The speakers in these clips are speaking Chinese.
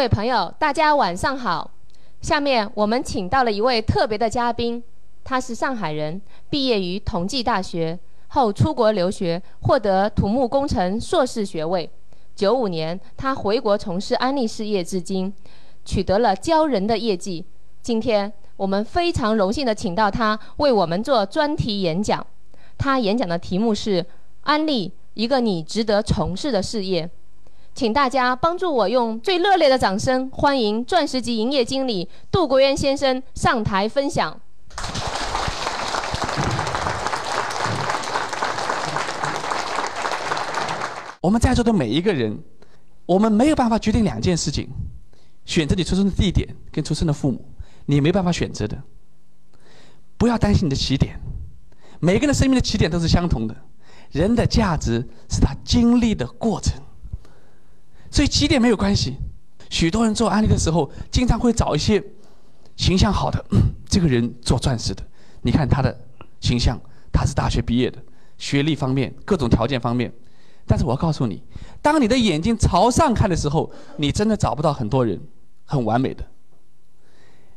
各位朋友，大家晚上好。下面我们请到了一位特别的嘉宾，他是上海人，毕业于同济大学后出国留学，获得土木工程硕士学位。九五年，他回国从事安利事业，至今取得了骄人的业绩。今天我们非常荣幸的请到他为我们做专题演讲。他演讲的题目是“安利一个你值得从事的事业”。请大家帮助我用最热烈的掌声欢迎钻石级营业经理杜国渊先生上台分享。我们在座的每一个人，我们没有办法决定两件事情：选择你出生的地点跟出生的父母，你没办法选择的。不要担心你的起点，每个人生命的起点都是相同的。人的价值是他经历的过程。所以起点没有关系。许多人做安利的时候，经常会找一些形象好的，这个人做钻石的。你看他的形象，他是大学毕业的，学历方面各种条件方面。但是我告诉你，当你的眼睛朝上看的时候，你真的找不到很多人很完美的。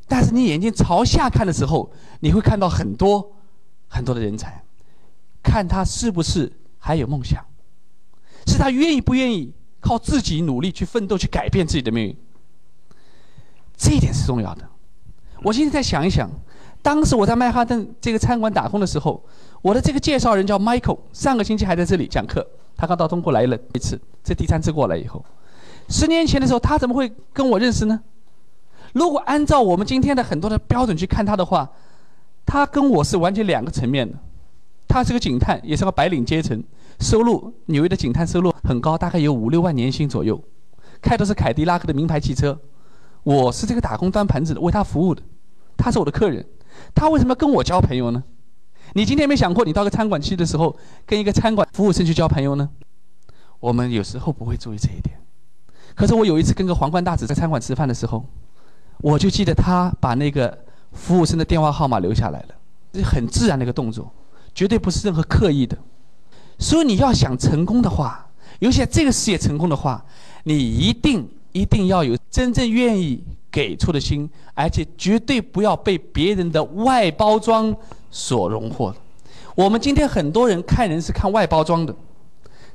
但是你眼睛朝下看的时候，你会看到很多很多的人才。看他是不是还有梦想，是他愿意不愿意。靠自己努力去奋斗，去改变自己的命运，这一点是重要的。我现在再想一想，当时我在曼哈顿这个餐馆打工的时候，我的这个介绍人叫 Michael，上个星期还在这里讲课。他刚到中国来了一次，这第三次过来以后，十年前的时候他怎么会跟我认识呢？如果按照我们今天的很多的标准去看他的话，他跟我是完全两个层面的。他是个警探，也是个白领阶层，收入纽约的警探收入很高，大概有五六万年薪左右，开的是凯迪拉克的名牌汽车。我是这个打工端盘子的，为他服务的，他是我的客人，他为什么要跟我交朋友呢？你今天没想过，你到个餐馆去的时候，跟一个餐馆服务生去交朋友呢？我们有时候不会注意这一点。可是我有一次跟个皇冠大使在餐馆吃饭的时候，我就记得他把那个服务生的电话号码留下来了，这很自然的一个动作。绝对不是任何刻意的，所以你要想成功的话，尤其在这个事业成功的话，你一定一定要有真正愿意给出的心，而且绝对不要被别人的外包装所荣获。我们今天很多人看人是看外包装的，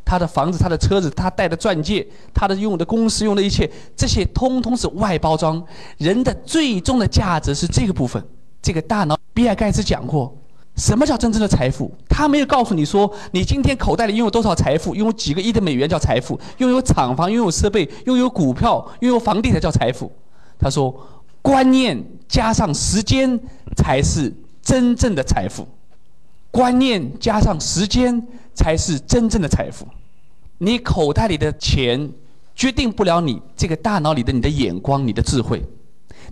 他的房子、他的车子、他戴的钻戒、他的用的公司用的一切，这些通通是外包装。人的最终的价值是这个部分。这个大脑，比尔盖茨讲过。什么叫真正的财富？他没有告诉你说，你今天口袋里拥有多少财富，拥有几个亿的美元叫财富，拥有厂房、拥有设备、拥有股票、拥有房地产叫财富。他说，观念加上时间才是真正的财富，观念加上时间才是真正的财富。你口袋里的钱决定不了你这个大脑里的你的眼光、你的智慧。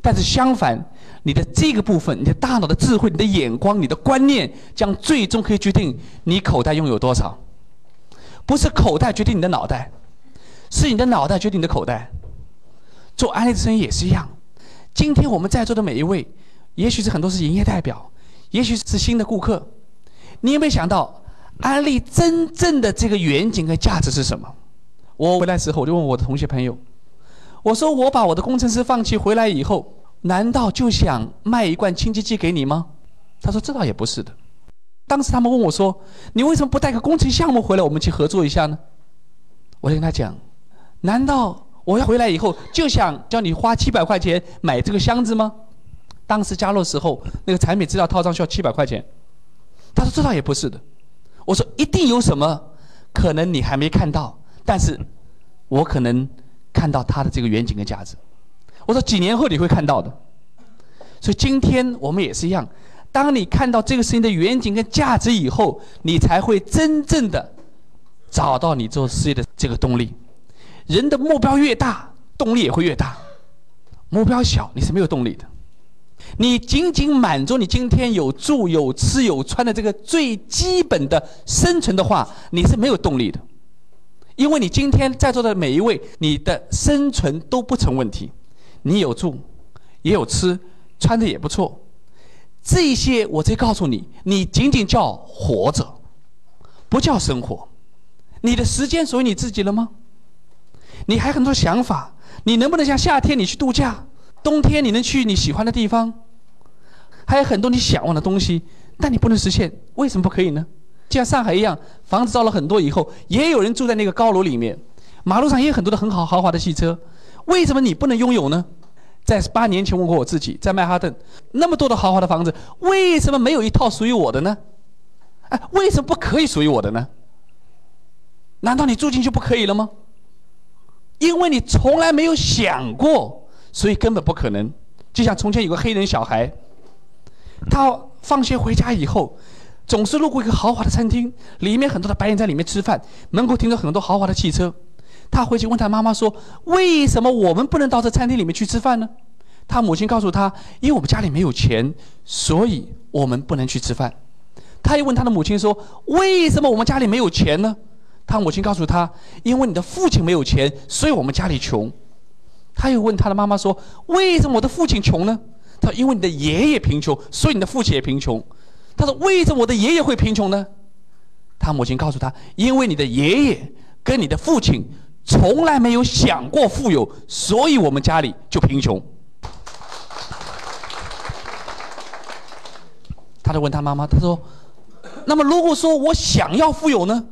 但是相反，你的这个部分，你的大脑的智慧、你的眼光、你的观念，将最终可以决定你口袋拥有多少。不是口袋决定你的脑袋，是你的脑袋决定你的口袋。做安利的生意也是一样。今天我们在座的每一位，也许是很多是营业代表，也许是新的顾客。你有没有想到，安利真正的这个远景和价值是什么？我回来时候，我就问我的同学朋友。我说我把我的工程师放弃回来以后，难道就想卖一罐清洁剂给你吗？他说这倒也不是的。当时他们问我说：“你为什么不带个工程项目回来，我们去合作一下呢？”我就跟他讲：“难道我要回来以后就想叫你花七百块钱买这个箱子吗？”当时加入时候那个产品资料套装需要七百块钱。他说这倒也不是的。我说一定有什么可能你还没看到，但是我可能。看到它的这个远景跟价值，我说几年后你会看到的。所以今天我们也是一样，当你看到这个事情的远景跟价值以后，你才会真正的找到你做事业的这个动力。人的目标越大，动力也会越大；目标小，你是没有动力的。你仅仅满足你今天有住有吃有穿的这个最基本的生存的话，你是没有动力的。因为你今天在座的每一位，你的生存都不成问题，你有住，也有吃，穿的也不错，这些我再告诉你，你仅仅叫活着，不叫生活。你的时间属于你自己了吗？你还很多想法，你能不能像夏天你去度假，冬天你能去你喜欢的地方，还有很多你向往的东西，但你不能实现，为什么不可以呢？就像上海一样，房子造了很多以后，也有人住在那个高楼里面，马路上也有很多的很好豪华的汽车，为什么你不能拥有呢？在八年前问过我自己，在曼哈顿那么多的豪华的房子，为什么没有一套属于我的呢？哎，为什么不可以属于我的呢？难道你住进去不可以了吗？因为你从来没有想过，所以根本不可能。就像从前有个黑人小孩，他放学回家以后，总是路过一个豪华的餐厅，里面很多的白人在里面吃饭，门口停着很多豪华的汽车。他回去问他妈妈说：“为什么我们不能到这餐厅里面去吃饭呢？”他母亲告诉他：“因为我们家里没有钱，所以我们不能去吃饭。”他又问他的母亲说：“为什么我们家里没有钱呢？”他母亲告诉他：“因为你的父亲没有钱，所以我们家里穷。”他又问他的妈妈说：“为什么我的父亲穷呢？”他说：“因为你的爷爷贫穷，所以你的父亲也贫穷。”他说：“为什么我的爷爷会贫穷呢？”他母亲告诉他：“因为你的爷爷跟你的父亲从来没有想过富有，所以我们家里就贫穷。”他就问他妈妈：“他说，那么如果说我想要富有呢？”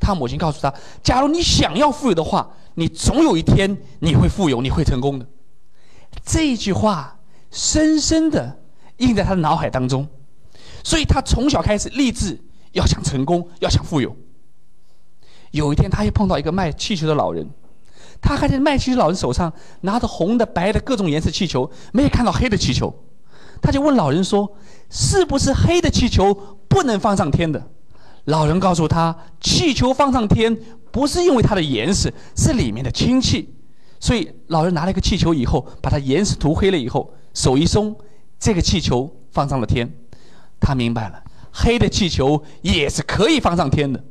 他母亲告诉他：“假如你想要富有的话，你总有一天你会富有，你会成功的。”这句话深深的印在他的脑海当中，所以他从小开始立志要想成功，要想富有。有一天，他又碰到一个卖气球的老人，他看见卖气球老人手上拿着红的、白的各种颜色气球，没有看到黑的气球，他就问老人说：“是不是黑的气球不能放上天的？”老人告诉他：“气球放上天不是因为它的颜色，是里面的氢气。”所以老人拿了一个气球以后，把它颜色涂黑了以后，手一松，这个气球放上了天。他明白了，黑的气球也是可以放上天的，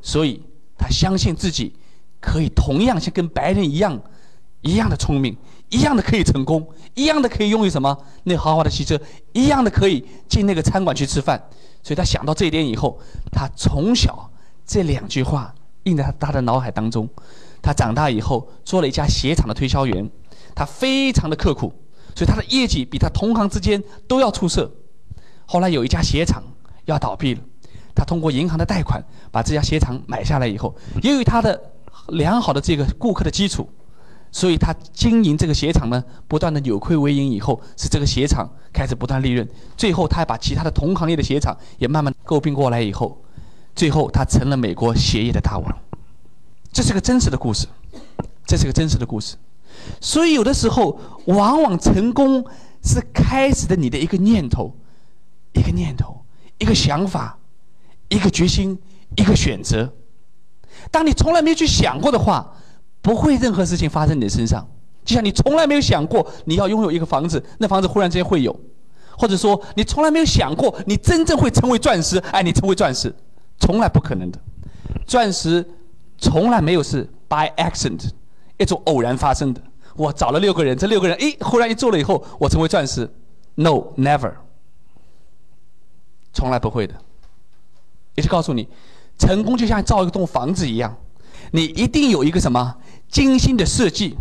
所以他相信自己可以同样像跟白人一样，一样的聪明，一样的可以成功，一样的可以拥有什么那豪华的汽车，一样的可以进那个餐馆去吃饭。所以他想到这一点以后，他从小这两句话印在他他的脑海当中。他长大以后做了一家鞋厂的推销员，他非常的刻苦，所以他的业绩比他同行之间都要出色。后来有一家鞋厂要倒闭了，他通过银行的贷款把这家鞋厂买下来以后，由于他的良好的这个顾客的基础，所以他经营这个鞋厂呢，不断的扭亏为盈以后，使这个鞋厂开始不断利润。最后他还把其他的同行业的鞋厂也慢慢购并过来以后，最后他成了美国鞋业的大王。这是个真实的故事，这是个真实的故事，所以有的时候，往往成功是开始的你的一个念头，一个念头，一个想法，一个决心，一个选择。当你从来没有去想过的话，不会任何事情发生你的身上。就像你从来没有想过你要拥有一个房子，那房子忽然之间会有；或者说你从来没有想过你真正会成为钻石，哎，你成为钻石，从来不可能的，钻石。从来没有是 by accident，一种偶然发生的。我找了六个人，这六个人，诶，忽然一做了以后，我成为钻石。No，never，从来不会的。也是告诉你，成功就像造一栋房子一样，你一定有一个什么精心的设计，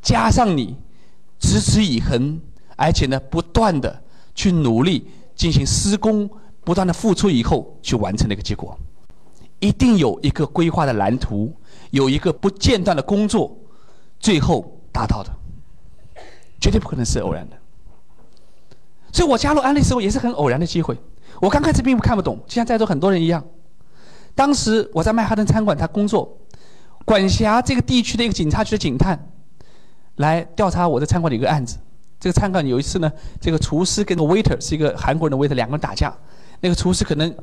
加上你持之以恒，而且呢，不断的去努力进行施工，不断的付出以后，去完成那个结果。一定有一个规划的蓝图，有一个不间断的工作，最后达到的，绝对不可能是偶然的。所以我加入安利时候也是很偶然的机会。我刚开始并不看不懂，就像在座很多人一样。当时我在曼哈顿餐馆他工作，管辖这个地区的一个警察局的警探，来调查我在餐馆的一个案子。这个餐馆有一次呢，这个厨师跟个 waiter 是一个韩国人的 waiter，两个人打架，那个厨师可能。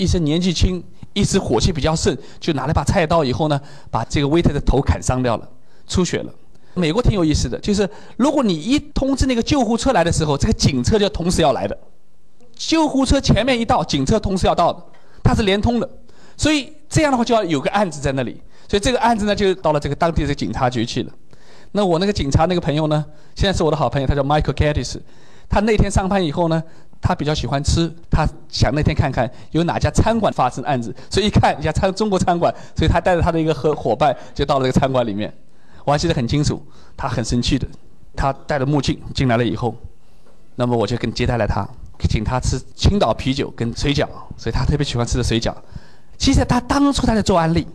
一时年纪轻，一时火气比较盛，就拿了把菜刀，以后呢，把这个 waiter 的头砍伤掉了，出血了。美国挺有意思的，就是如果你一通知那个救护车来的时候，这个警车就同时要来的。救护车前面一到，警车同时要到的，它是连通的。所以这样的话就要有个案子在那里，所以这个案子呢就到了这个当地的警察局去了。那我那个警察那个朋友呢，现在是我的好朋友，他叫 Michael Gaddis。他那天上班以后呢。他比较喜欢吃，他想那天看看有哪家餐馆发生案子，所以一看一家餐中国餐馆，所以他带着他的一个合伙伴就到了这个餐馆里面。我还记得很清楚，他很生气的，他戴着墨镜进来了以后，那么我就跟接待了他，请他吃青岛啤酒跟水饺，所以他特别喜欢吃的水饺。其实他当初他在做安利，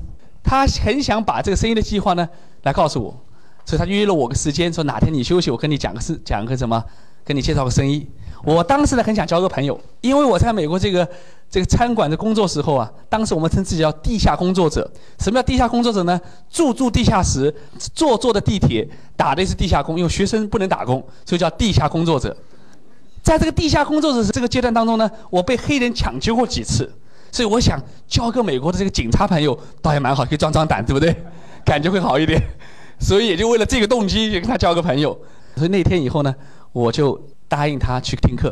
他很想把这个生意的计划呢来告诉我，所以他约了我个时间，说哪天你休息，我跟你讲个事，讲个什么，跟你介绍个生意。我当时呢很想交个朋友，因为我在美国这个 这个餐馆的工作时候啊，当时我们称自己叫地下工作者。什么叫地下工作者呢？住住地下室，坐坐的地铁，打的是地下工，因为学生不能打工，所以叫地下工作者。在这个地下工作者这个阶段当中呢，我被黑人抢救过几次，所以我想交个美国的这个警察朋友倒也蛮好，可以壮壮胆，对不对？感觉会好一点。所以也就为了这个动机，就跟他交个朋友。所以那天以后呢，我就。答应他去听课，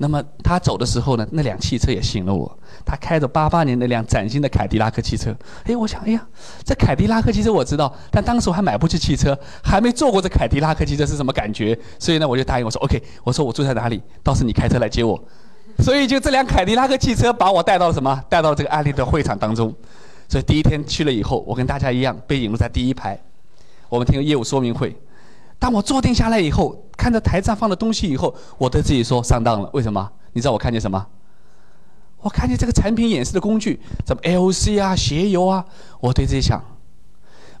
那么他走的时候呢，那辆汽车也吸引了我。他开着八八年那辆崭新的凯迪拉克汽车。哎，我想，哎呀，这凯迪拉克汽车我知道，但当时我还买不起汽车，还没坐过这凯迪拉克汽车是什么感觉。所以呢，我就答应我说，OK，我说我住在哪里，到时你开车来接我。所以就这辆凯迪拉克汽车把我带到了什么？带到这个案例的会场当中。所以第一天去了以后，我跟大家一样被引入在第一排，我们听业务说明会。当我坐定下来以后，看着台上放的东西以后，我对自己说上当了。为什么？你知道我看见什么？我看见这个产品演示的工具，什么 LC 啊、鞋油啊。我对自己想，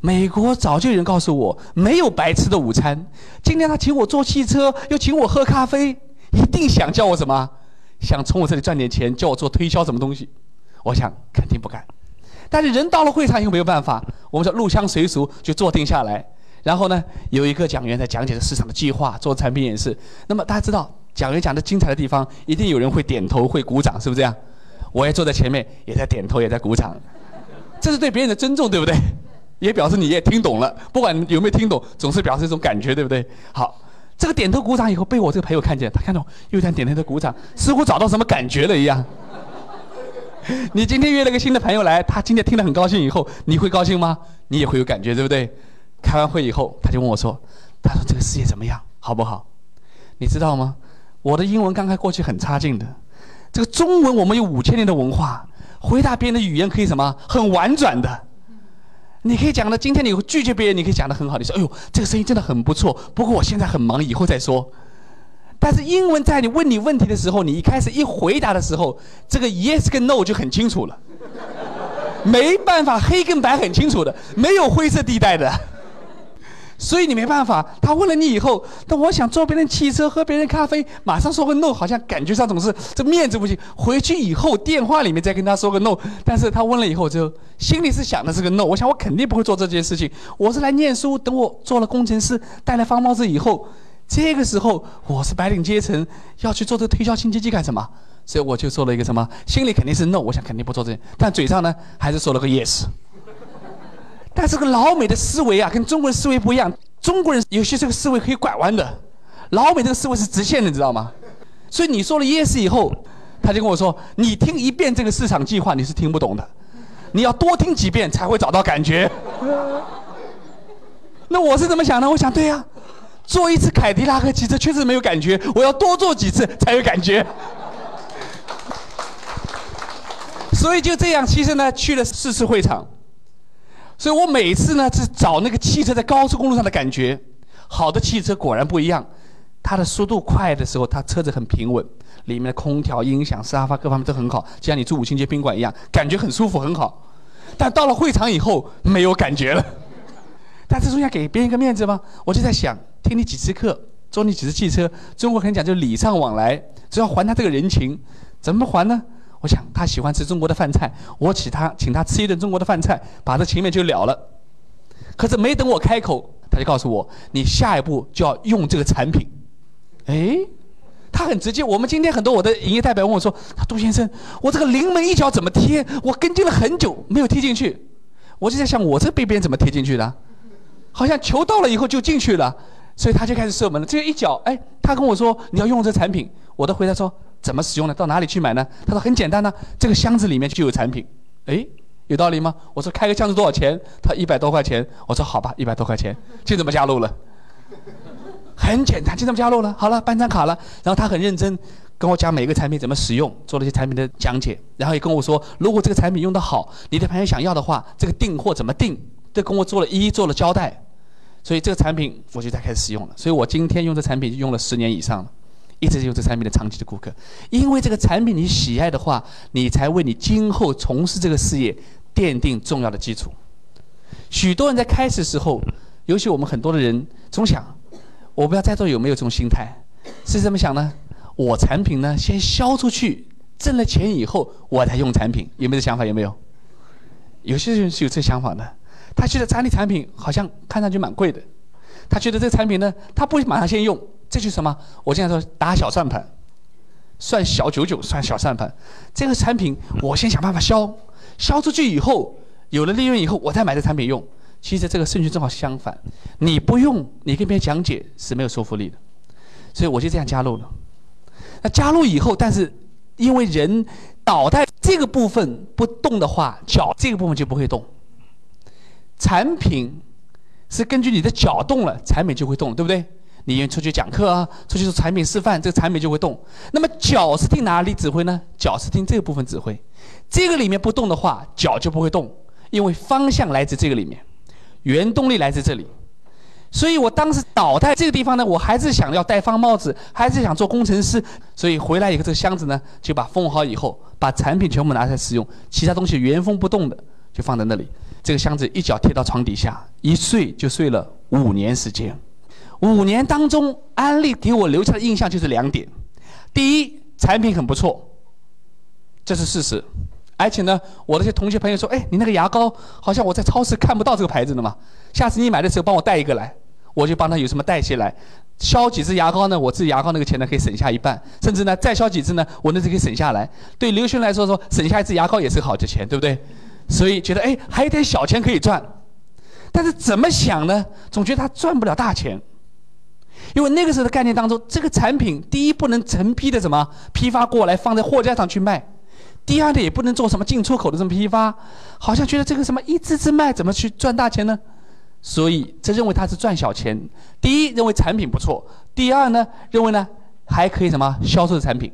美国早就有人告诉我，没有白吃的午餐。今天他请我坐汽车，又请我喝咖啡，一定想叫我什么？想从我这里赚点钱，叫我做推销什么东西？我想肯定不敢。但是人到了会场又没有办法，我们说入乡随俗，就坐定下来。然后呢，有一个讲员在讲解着市场的计划，做产品演示。那么大家知道，讲员讲的精彩的地方，一定有人会点头会鼓掌，是不是这样？我也坐在前面，也在点头，也在鼓掌。这是对别人的尊重，对不对？也表示你也听懂了。不管有没有听懂，总是表示一种感觉，对不对？好，这个点头鼓掌以后，被我这个朋友看见，他看到又在点头的鼓掌，似乎找到什么感觉了一样。你今天约了个新的朋友来，他今天听得很高兴，以后你会高兴吗？你也会有感觉，对不对？开完会以后，他就问我说：“他说这个事业怎么样，好不好？你知道吗？我的英文刚开过去很差劲的，这个中文我们有五千年的文化，回答别人的语言可以什么很婉转的。你可以讲的，今天你拒绝别人，你可以讲的很好。你说：哎呦，这个生意真的很不错，不过我现在很忙，以后再说。但是英文在你问你问题的时候，你一开始一回答的时候，这个 yes 跟 no 就很清楚了，没办法，黑跟白很清楚的，没有灰色地带的。”所以你没办法，他问了你以后，但我想坐别人汽车喝别人咖啡，马上说个 no，好像感觉上总是这面子不行。回去以后电话里面再跟他说个 no，但是他问了以后就心里是想的是个 no。我想我肯定不会做这件事情，我是来念书，等我做了工程师，戴了方帽子以后，这个时候我是白领阶层，要去做这个推销新经济干什么？所以我就做了一个什么，心里肯定是 no，我想肯定不做这件，但嘴上呢还是说了个 yes。但这个老美的思维啊，跟中国人思维不一样。中国人有些这个思维可以拐弯的，老美这个思维是直线的，你知道吗？所以你说了 yes 以后，他就跟我说：“你听一遍这个市场计划，你是听不懂的，你要多听几遍才会找到感觉。” 那我是怎么想的？我想，对呀，坐一次凯迪拉克汽车确实没有感觉，我要多坐几次才有感觉。所以就这样，其实呢，去了四次会场。所以我每次呢是找那个汽车在高速公路上的感觉，好的汽车果然不一样，它的速度快的时候，它车子很平稳，里面的空调、音响、沙发各方面都很好，就像你住五星级宾馆一样，感觉很舒服很好。但到了会场以后没有感觉了。但是总要给别人一个面子吗？我就在想，听你几次课，坐你几次汽车，中国很讲究礼尚往来，只要还他这个人情，怎么还呢？我想他喜欢吃中国的饭菜，我请他请他吃一顿中国的饭菜，把这情面就了了。可是没等我开口，他就告诉我：“你下一步就要用这个产品。”哎，他很直接。我们今天很多我的营业代表问我说：“杜先生，我这个临门一脚怎么踢？我跟进了很久没有踢进去。”我就在想，我这被别人怎么踢进去的？好像球到了以后就进去了，所以他就开始射门了。这一脚，哎，他跟我说：“你要用这产品。”我的回答说。怎么使用呢？到哪里去买呢？他说很简单呢，这个箱子里面就有产品。哎，有道理吗？我说开个箱子多少钱？他一百多块钱。我说好吧，一百多块钱就这么加入了。很简单，就这么加入了。好了，办张卡了。然后他很认真跟我讲每个产品怎么使用，做了一些产品的讲解。然后也跟我说，如果这个产品用得好，你的朋友想要的话，这个订货怎么订，都跟我做了一一做了交代。所以这个产品我就在开始使用了。所以我今天用这产品用了十年以上了，一直用这产品的长期的顾客。因为这个产品你喜爱的话，你才为你今后从事这个事业奠定重要的基础。许多人在开始时候，尤其我们很多的人总想，我不知道在座有没有这种心态，是这么想呢？我产品呢先销出去，挣了钱以后我才用产品，有没有这想法？有没有？有些人是有这想法的，他觉得咱的产品好像看上去蛮贵的，他觉得这个产品呢，他不会马上先用，这就是什么？我经常说打小算盘，算小九九，算小算盘。这个产品我先想办法销，销出去以后有了利润以后，我再买这产品用。其实这个顺序正好相反，你不用，你跟别人讲解是没有说服力的。所以我就这样加入了。那加入以后，但是因为人脑袋这个部分不动的话，脚这个部分就不会动。产品是根据你的脚动了，产品就会动，对不对？你出去讲课啊，出去做产品示范，这个产品就会动。那么脚是听哪里指挥呢？脚是听这个部分指挥。这个里面不动的话，脚就不会动，因为方向来自这个里面，原动力来自这里。所以我当时脑袋这个地方呢，我还是想要戴方帽子，还是想做工程师。所以回来以后，这个箱子呢就把封好以后，把产品全部拿出来使用，其他东西原封不动的就放在那里。这个箱子一脚贴到床底下，一睡就睡了五年时间。五年当中，安利给我留下的印象就是两点：第一，产品很不错，这是事实。而且呢，我那些同学朋友说：“哎，你那个牙膏好像我在超市看不到这个牌子的嘛，下次你买的时候帮我带一个来，我就帮他有什么带些来，削几支牙膏呢？我自己牙膏那个钱呢可以省下一半，甚至呢再削几支呢，我那是可以省下来。对刘轩来说说省下一支牙膏也是好的钱，对不对？所以觉得哎还有点小钱可以赚，但是怎么想呢？总觉得他赚不了大钱，因为那个时候的概念当中，这个产品第一不能成批的什么批发过来放在货架上去卖。”第二呢，也不能做什么进出口的这么批发，好像觉得这个什么一支支卖怎么去赚大钱呢？所以这认为他是赚小钱。第一认为产品不错，第二呢认为呢还可以什么销售的产品。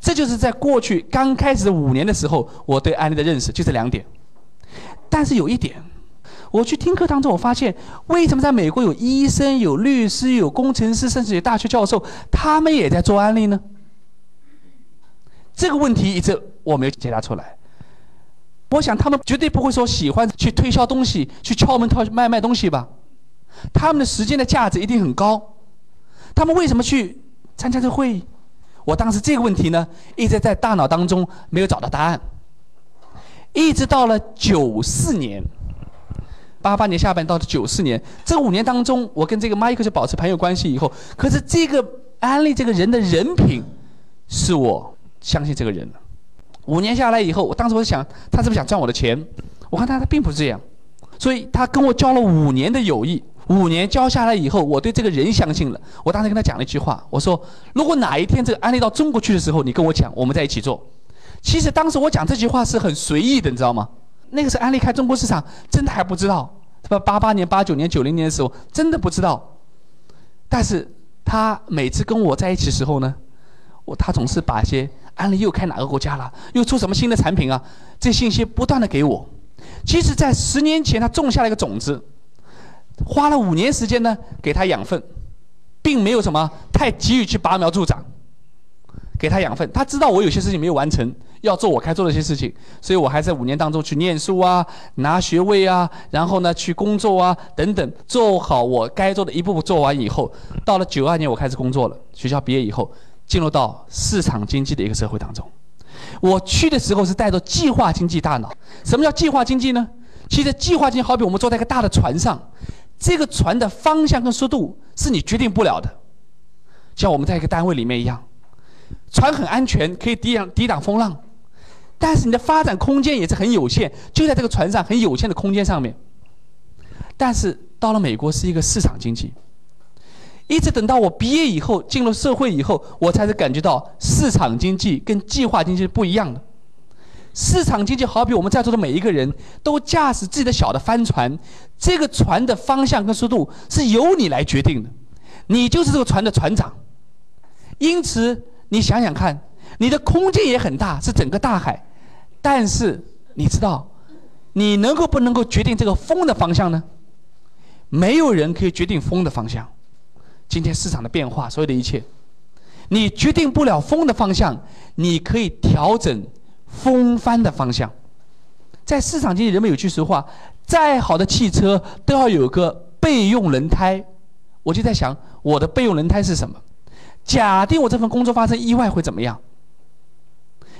这就是在过去刚开始五年的时候，我对安利的认识就这两点。但是有一点，我去听课当中，我发现为什么在美国有医生、有律师、有工程师，甚至有大学教授，他们也在做安利呢？这个问题一直我没有解答出来。我想他们绝对不会说喜欢去推销东西、去敲门套卖卖东西吧？他们的时间的价值一定很高。他们为什么去参加这会议？我当时这个问题呢，一直在大脑当中没有找到答案。一直到了九四年，八八年下半到九四年，这五年当中，我跟这个迈克就保持朋友关系以后，可是这个安利这个人的人品，是我。相信这个人了。五年下来以后，我当时我想，他是不是想赚我的钱？我看他他并不是这样，所以他跟我交了五年的友谊。五年交下来以后，我对这个人相信了。我当时跟他讲了一句话，我说：如果哪一天这个安利到中国去的时候，你跟我讲，我们在一起做。其实当时我讲这句话是很随意的，你知道吗？那个时候安利开中国市场，真的还不知道，是吧？八八年、八九年、九零年的时候，真的不知道。但是他每次跟我在一起时候呢，我他总是把一些。安利又开哪个国家了？又出什么新的产品啊？这信息不断的给我。即使，在十年前，他种下了一个种子，花了五年时间呢，给他养分，并没有什么太急于去拔苗助长，给他养分。他知道我有些事情没有完成，要做我该做的一些事情，所以我还在五年当中去念书啊，拿学位啊，然后呢去工作啊，等等，做好我该做的一步步做完以后，到了九二年我开始工作了，学校毕业以后。进入到市场经济的一个社会当中，我去的时候是带着计划经济大脑。什么叫计划经济呢？其实计划经济好比我们坐在一个大的船上，这个船的方向跟速度是你决定不了的，像我们在一个单位里面一样，船很安全，可以抵挡抵挡风浪，但是你的发展空间也是很有限，就在这个船上很有限的空间上面。但是到了美国是一个市场经济。一直等到我毕业以后，进入社会以后，我才是感觉到市场经济跟计划经济是不一样的。市场经济好比我们在座的每一个人都驾驶自己的小的帆船，这个船的方向跟速度是由你来决定的，你就是这个船的船长。因此，你想想看，你的空间也很大，是整个大海，但是你知道，你能够不能够决定这个风的方向呢？没有人可以决定风的方向。今天市场的变化，所有的一切，你决定不了风的方向，你可以调整风帆的方向。在市场经济，人们有句俗话：再好的汽车都要有个备用轮胎。我就在想，我的备用轮胎是什么？假定我这份工作发生意外会怎么样？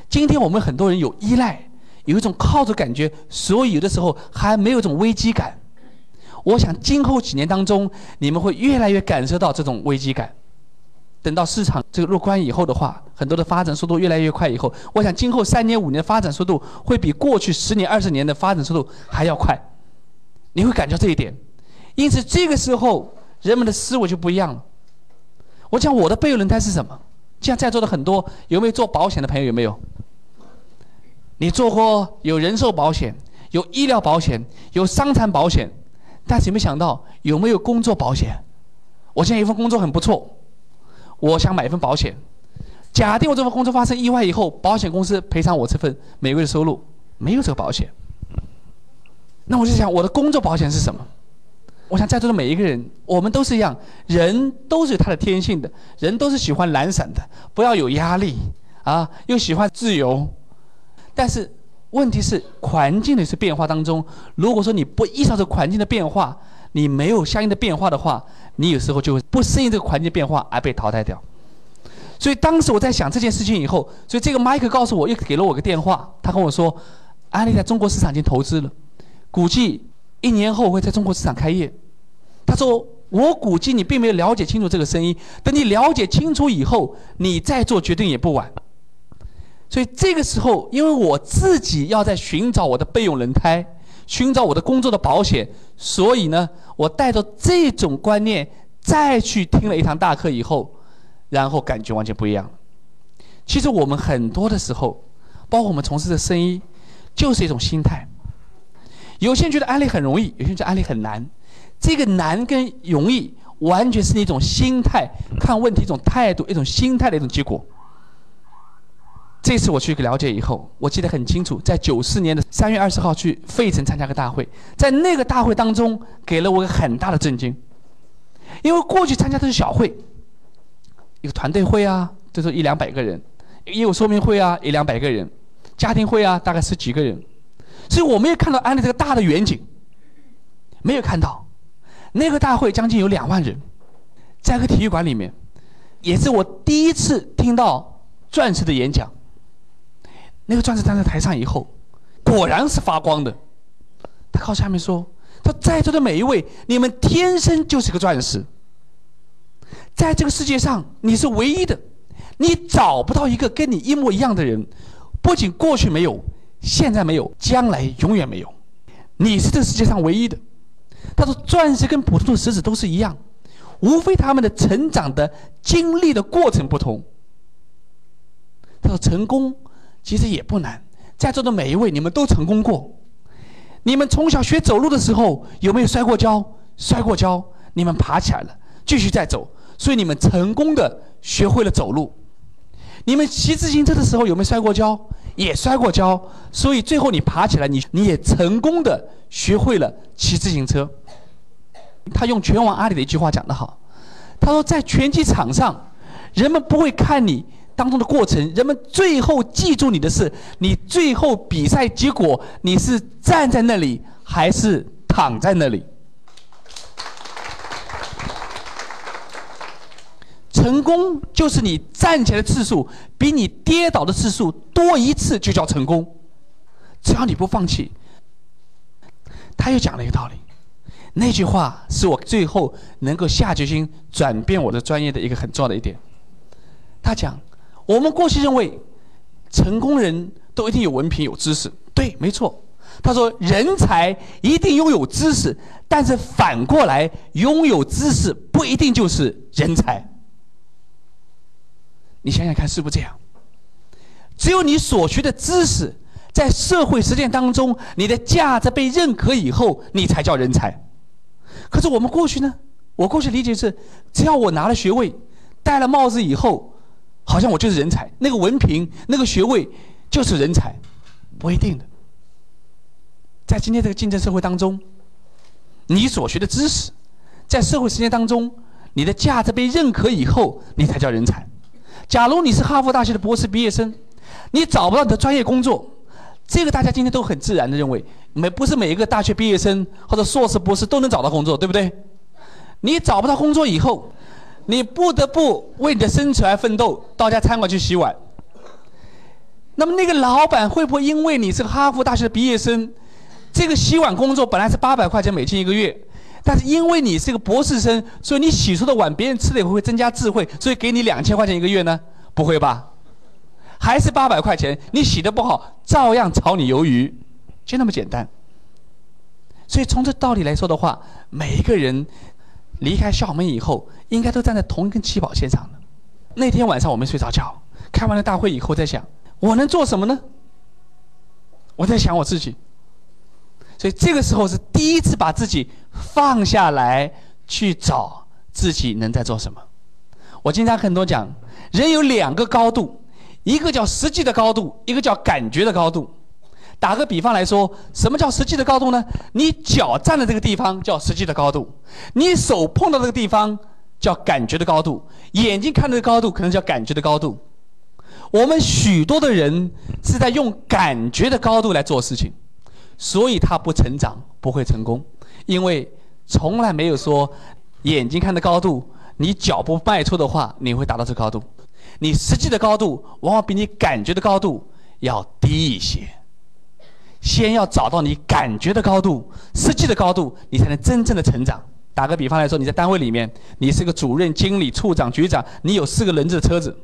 今天我们很多人有依赖，有一种靠着感觉，所以有的时候还没有一种危机感。我想今后几年当中，你们会越来越感受到这种危机感。等到市场这个入关以后的话，很多的发展速度越来越快以后，我想今后三年五年的发展速度会比过去十年二十年的发展速度还要快。你会感觉这一点，因此这个时候人们的思维就不一样了。我讲我的备用轮胎是什么？像在座的很多有没有做保险的朋友有没有？你做过有人寿保险、有医疗保险、有伤残保险，但是有没想到有没有工作保险？我现在一份工作很不错，我想买一份保险。假定我这份工作发生意外以后，保险公司赔偿我这份每个月的收入，没有这个保险。那我就想我的工作保险是什么？我想在座的每一个人，我们都是一样，人都是有他的天性的，人都是喜欢懒散的，不要有压力啊，又喜欢自由。但是问题是，环境的是变化当中，如果说你不意识到这环境的变化，你没有相应的变化的话，你有时候就会不适应这个环境变化而被淘汰掉。所以当时我在想这件事情以后，所以这个麦克告诉我，又给了我个电话，他跟我说，安利在中国市场已经投资了，估计。一年后会在中国市场开业，他说：“我估计你并没有了解清楚这个生意，等你了解清楚以后，你再做决定也不晚。”所以这个时候，因为我自己要在寻找我的备用轮胎，寻找我的工作的保险，所以呢，我带着这种观念再去听了一堂大课以后，然后感觉完全不一样。其实我们很多的时候，包括我们从事的生意，就是一种心态。有些人觉得安利很容易，有些人觉得安利很难。这个难跟容易，完全是一种心态，看问题一种态度，一种心态的一种结果。这次我去了解以后，我记得很清楚，在九四年的三月二十号去费城参加个大会，在那个大会当中，给了我很大的震惊。因为过去参加的是小会，一个团队会啊，就是一两百个人；业务说明会啊，一两百个人；家庭会啊，大概十几个人。所以我没有看到安利这个大的远景，没有看到那个大会将近有两万人，在一个体育馆里面，也是我第一次听到钻石的演讲。那个钻石站在台上以后，果然是发光的。他靠下面说：“他在座的每一位，你们天生就是个钻石，在这个世界上你是唯一的，你找不到一个跟你一模一样的人，不仅过去没有。”现在没有，将来永远没有。你是这世界上唯一的。他说：“钻石跟普通的石子都是一样，无非他们的成长的经历的过程不同。”他说：“成功其实也不难，在座的每一位，你们都成功过。你们从小学走路的时候有没有摔过跤？摔过跤，你们爬起来了，继续再走，所以你们成功的学会了走路。你们骑自行车的时候有没有摔过跤？”也摔过跤，所以最后你爬起来，你你也成功的学会了骑自行车。他用拳王阿里的一句话讲得好，他说在拳击场上，人们不会看你当中的过程，人们最后记住你的是你最后比赛结果，你是站在那里还是躺在那里。成功就是你站起来的次数比你跌倒的次数多一次就叫成功，只要你不放弃。他又讲了一个道理，那句话是我最后能够下决心转变我的专业的一个很重要的一点。他讲，我们过去认为成功人都一定有文凭有知识，对，没错。他说，人才一定拥有知识，但是反过来，拥有知识不一定就是人才。你想想看，是不是这样？只有你所学的知识，在社会实践当中，你的价值被认可以后，你才叫人才。可是我们过去呢？我过去理解是，只要我拿了学位，戴了帽子以后，好像我就是人才。那个文凭、那个学位就是人才，不一定的。在今天这个竞争社会当中，你所学的知识在社会实践当中，你的价值被认可以后，你才叫人才。假如你是哈佛大学的博士毕业生，你找不到你的专业工作，这个大家今天都很自然的认为，每不是每一个大学毕业生或者硕士博士都能找到工作，对不对？你找不到工作以后，你不得不为你的生存而奋斗，到家餐馆去洗碗。那么那个老板会不会因为你是个哈佛大学的毕业生，这个洗碗工作本来是八百块钱美金一个月，但是因为你是个博士生，所以你洗出的碗别人吃了以后会增加智慧，所以给你两千块钱一个月呢？不会吧？还是八百块钱，你洗的不好，照样炒你鱿鱼，就那么简单。所以从这道理来说的话，每一个人离开校门以后，应该都站在同一根起跑线上的。那天晚上我没睡着觉，开完了大会以后在想。我能做什么呢？我在想我自己，所以这个时候是第一次把自己放下来去找自己能在做什么。我经常很多讲，人有两个高度，一个叫实际的高度，一个叫感觉的高度。打个比方来说，什么叫实际的高度呢？你脚站的这个地方叫实际的高度，你手碰到这个地方叫感觉的高度，眼睛看到的高度可能叫感觉的高度。我们许多的人是在用感觉的高度来做事情，所以他不成长，不会成功，因为从来没有说眼睛看的高度，你脚步迈出的话，你会达到这高度。你实际的高度往往比你感觉的高度要低一些。先要找到你感觉的高度，实际的高度，你才能真正的成长。打个比方来说，你在单位里面，你是个主任、经理、处长、局长，你有四个轮子的车子。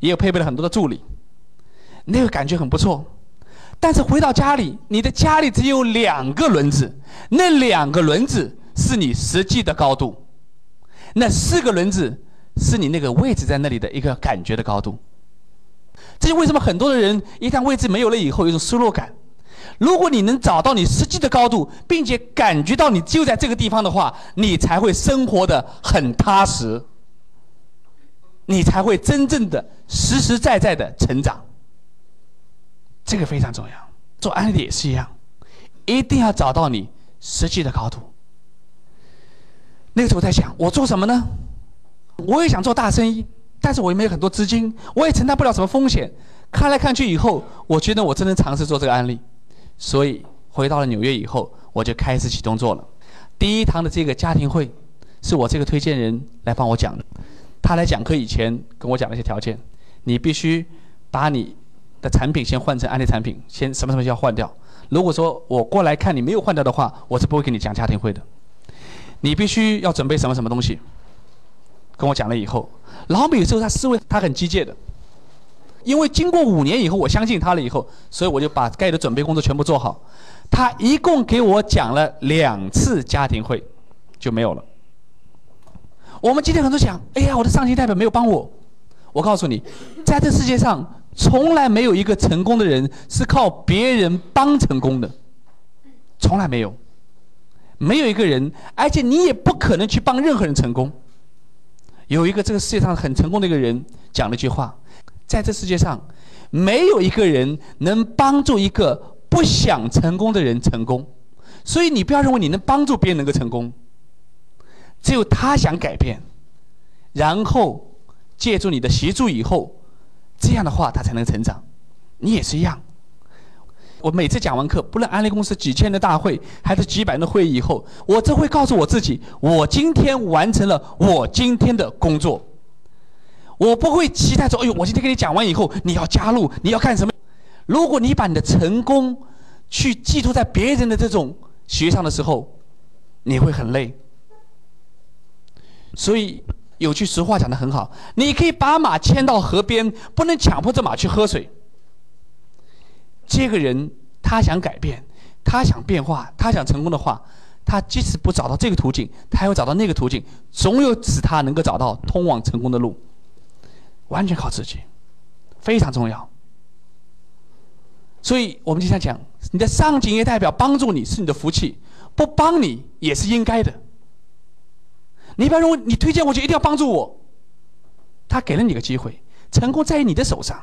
也有配备了很多的助理，那个感觉很不错。但是回到家里，你的家里只有两个轮子，那两个轮子是你实际的高度，那四个轮子是你那个位置在那里的一个感觉的高度。这就为什么很多的人一旦位置没有了以后，有一种失落感。如果你能找到你实际的高度，并且感觉到你就在这个地方的话，你才会生活的很踏实。你才会真正的实实在在的成长，这个非常重要。做安利也是一样，一定要找到你实际的高度。那个时候我在想，我做什么呢？我也想做大生意，但是我也没有很多资金，我也承担不了什么风险。看来看去以后，我觉得我真能尝试做这个案例，所以回到了纽约以后，我就开始启动做了。第一堂的这个家庭会，是我这个推荐人来帮我讲的。他来讲课以前跟我讲了一些条件，你必须把你的产品先换成安利产品，先什么什么要换掉。如果说我过来看你没有换掉的话，我是不会跟你讲家庭会的。你必须要准备什么什么东西，跟我讲了以后，老美有时候他思维他很机械的，因为经过五年以后，我相信他了以后，所以我就把该的准备工作全部做好。他一共给我讲了两次家庭会，就没有了。我们今天很多讲，哎呀，我的上级代表没有帮我。我告诉你，在这世界上，从来没有一个成功的人是靠别人帮成功的，从来没有，没有一个人，而且你也不可能去帮任何人成功。有一个这个世界上很成功的一个人讲了一句话，在这世界上，没有一个人能帮助一个不想成功的人成功，所以你不要认为你能帮助别人能够成功。只有他想改变，然后借助你的协助以后，这样的话他才能成长。你也是一样。我每次讲完课，不论安利公司几千的大会，还是几百的会议以后，我都会告诉我自己：我今天完成了我今天的工作。我不会期待说：“哎呦，我今天跟你讲完以后，你要加入，你要干什么？”如果你把你的成功去寄托在别人的这种学上的时候，你会很累。所以有句实话讲得很好，你可以把马牵到河边，不能强迫这马去喝水。这个人他想改变，他想变化，他想成功的话，他即使不找到这个途径，他要找到那个途径，总有使他能够找到通往成功的路。完全靠自己，非常重要。所以我们经常讲，你的上级也代表帮助你是你的福气，不帮你也是应该的。你不要认为你推荐我就一定要帮助我，他给了你个机会，成功在于你的手上。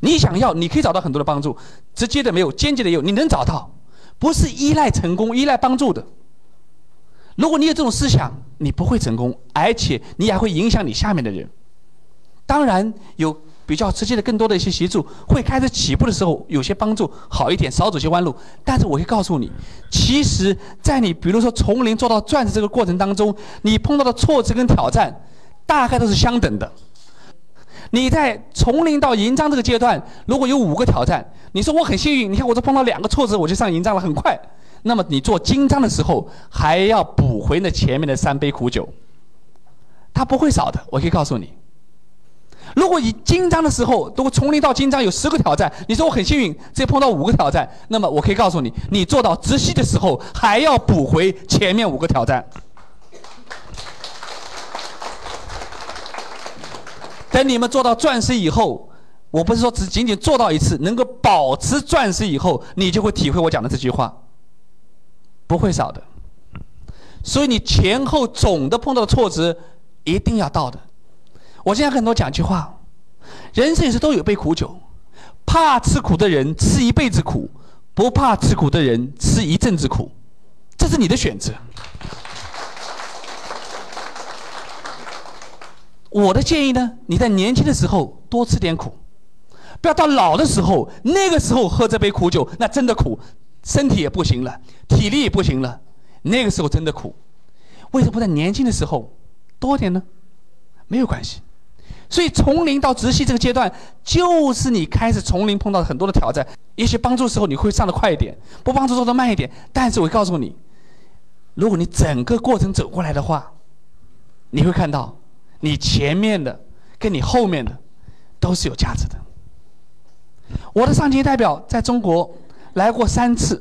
你想要，你可以找到很多的帮助，直接的没有，间接的也有，你能找到，不是依赖成功、依赖帮助的。如果你有这种思想，你不会成功，而且你还会影响你下面的人。当然有比较直接的、更多的一些协助，会开始起步的时候有些帮助好一点，少走些弯路。但是我可以告诉你，其实，在你比如说从零做到钻石这个过程当中，你碰到的挫折跟挑战，大概都是相等的。你在从零到银章这个阶段，如果有五个挑战，你说我很幸运，你看我这碰到两个挫折，我就上银章了，很快。那么你做金章的时候，还要补回那前面的三杯苦酒，它不会少的。我可以告诉你，如果你金章的时候，如果从零到金章有十个挑战，你说我很幸运，只碰到五个挑战，那么我可以告诉你，你做到直系的时候，还要补回前面五个挑战。等你们做到钻石以后，我不是说只仅仅做到一次，能够保持钻石以后，你就会体会我讲的这句话。不会少的，所以你前后总的碰到的挫折一定要到的。我现在很多讲句话，人生也是都有杯苦酒，怕吃苦的人吃一辈子苦，不怕吃苦的人吃一阵子苦，这是你的选择。我的建议呢，你在年轻的时候多吃点苦，不要到老的时候，那个时候喝这杯苦酒，那真的苦。身体也不行了，体力也不行了，那个时候真的苦。为什么不在年轻的时候多点呢？没有关系。所以从零到直系这个阶段，就是你开始从零碰到很多的挑战。也许帮助的时候你会上的快一点，不帮助做的慢一点。但是我告诉你，如果你整个过程走过来的话，你会看到你前面的跟你后面的都是有价值的。我的上级代表在中国。来过三次，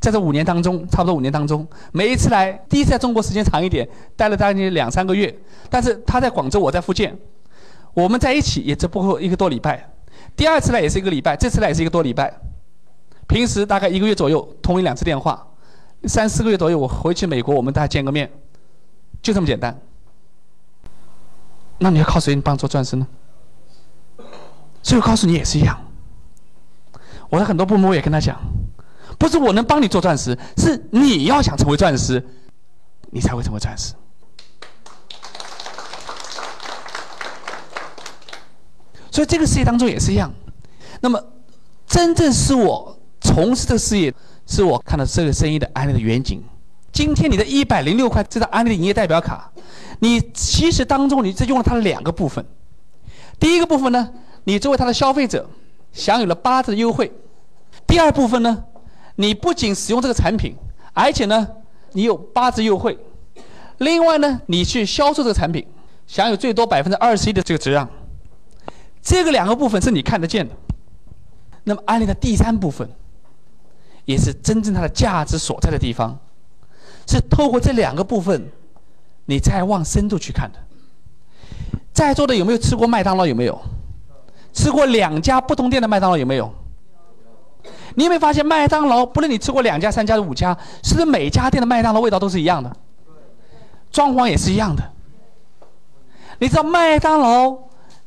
在这五年当中，差不多五年当中，每一次来，第一次在中国时间长一点，待了将近两三个月。但是他在广州，我在福建，我们在一起也只不过一个多礼拜。第二次来也是一个礼拜，这次来也是一个多礼拜。平时大概一个月左右通一两次电话，三四个月左右我回去美国，我们大家见个面，就这么简单。那你要靠谁帮做钻石呢？所以我告诉你也是一样。我的很多部门我也跟他讲，不是我能帮你做钻石，是你要想成为钻石，你才会成为钻石。所以这个事业当中也是一样。那么，真正是我从事这个事业，是我看到这个生意的安利的远景。今天你的一百零六块这张安利的营业代表卡，你其实当中你只用了它的两个部分。第一个部分呢，你作为它的消费者，享有了八折优惠。第二部分呢，你不仅使用这个产品，而且呢，你有八折优惠。另外呢，你去销售这个产品，享有最多百分之二十一的这个折让。这个两个部分是你看得见的。那么，安利的第三部分，也是真正它的价值所在的地方，是透过这两个部分，你再往深度去看的。在座的有没有吃过麦当劳？有没有？吃过两家不同店的麦当劳？有没有？你有没有发现，麦当劳不论你吃过两家、三家、五家，是不是每家店的麦当劳味道都是一样的？装潢也是一样的。你知道麦当劳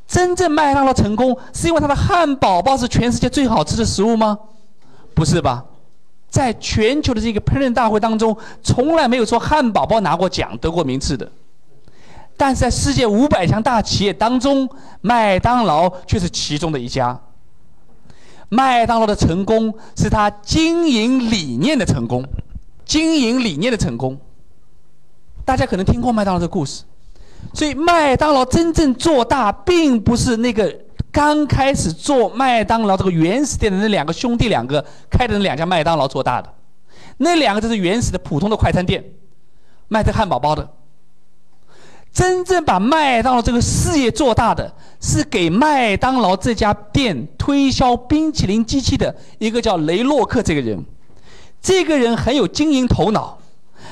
真正麦当劳成功，是因为它的汉堡包是全世界最好吃的食物吗？不是吧？在全球的这个烹饪大会当中，从来没有说汉堡包拿过奖、得过名次的。但是在世界五百强大企业当中，麦当劳却是其中的一家。麦当劳的成功是他经营理念的成功，经营理念的成功。大家可能听过麦当劳的故事，所以麦当劳真正做大，并不是那个刚开始做麦当劳这个原始店的那两个兄弟两个开的那两家麦当劳做大的，那两个就是原始的普通的快餐店，卖这汉堡包的。真正把麦当劳这个事业做大的，是给麦当劳这家店推销冰淇淋机器的一个叫雷洛克这个人。这个人很有经营头脑，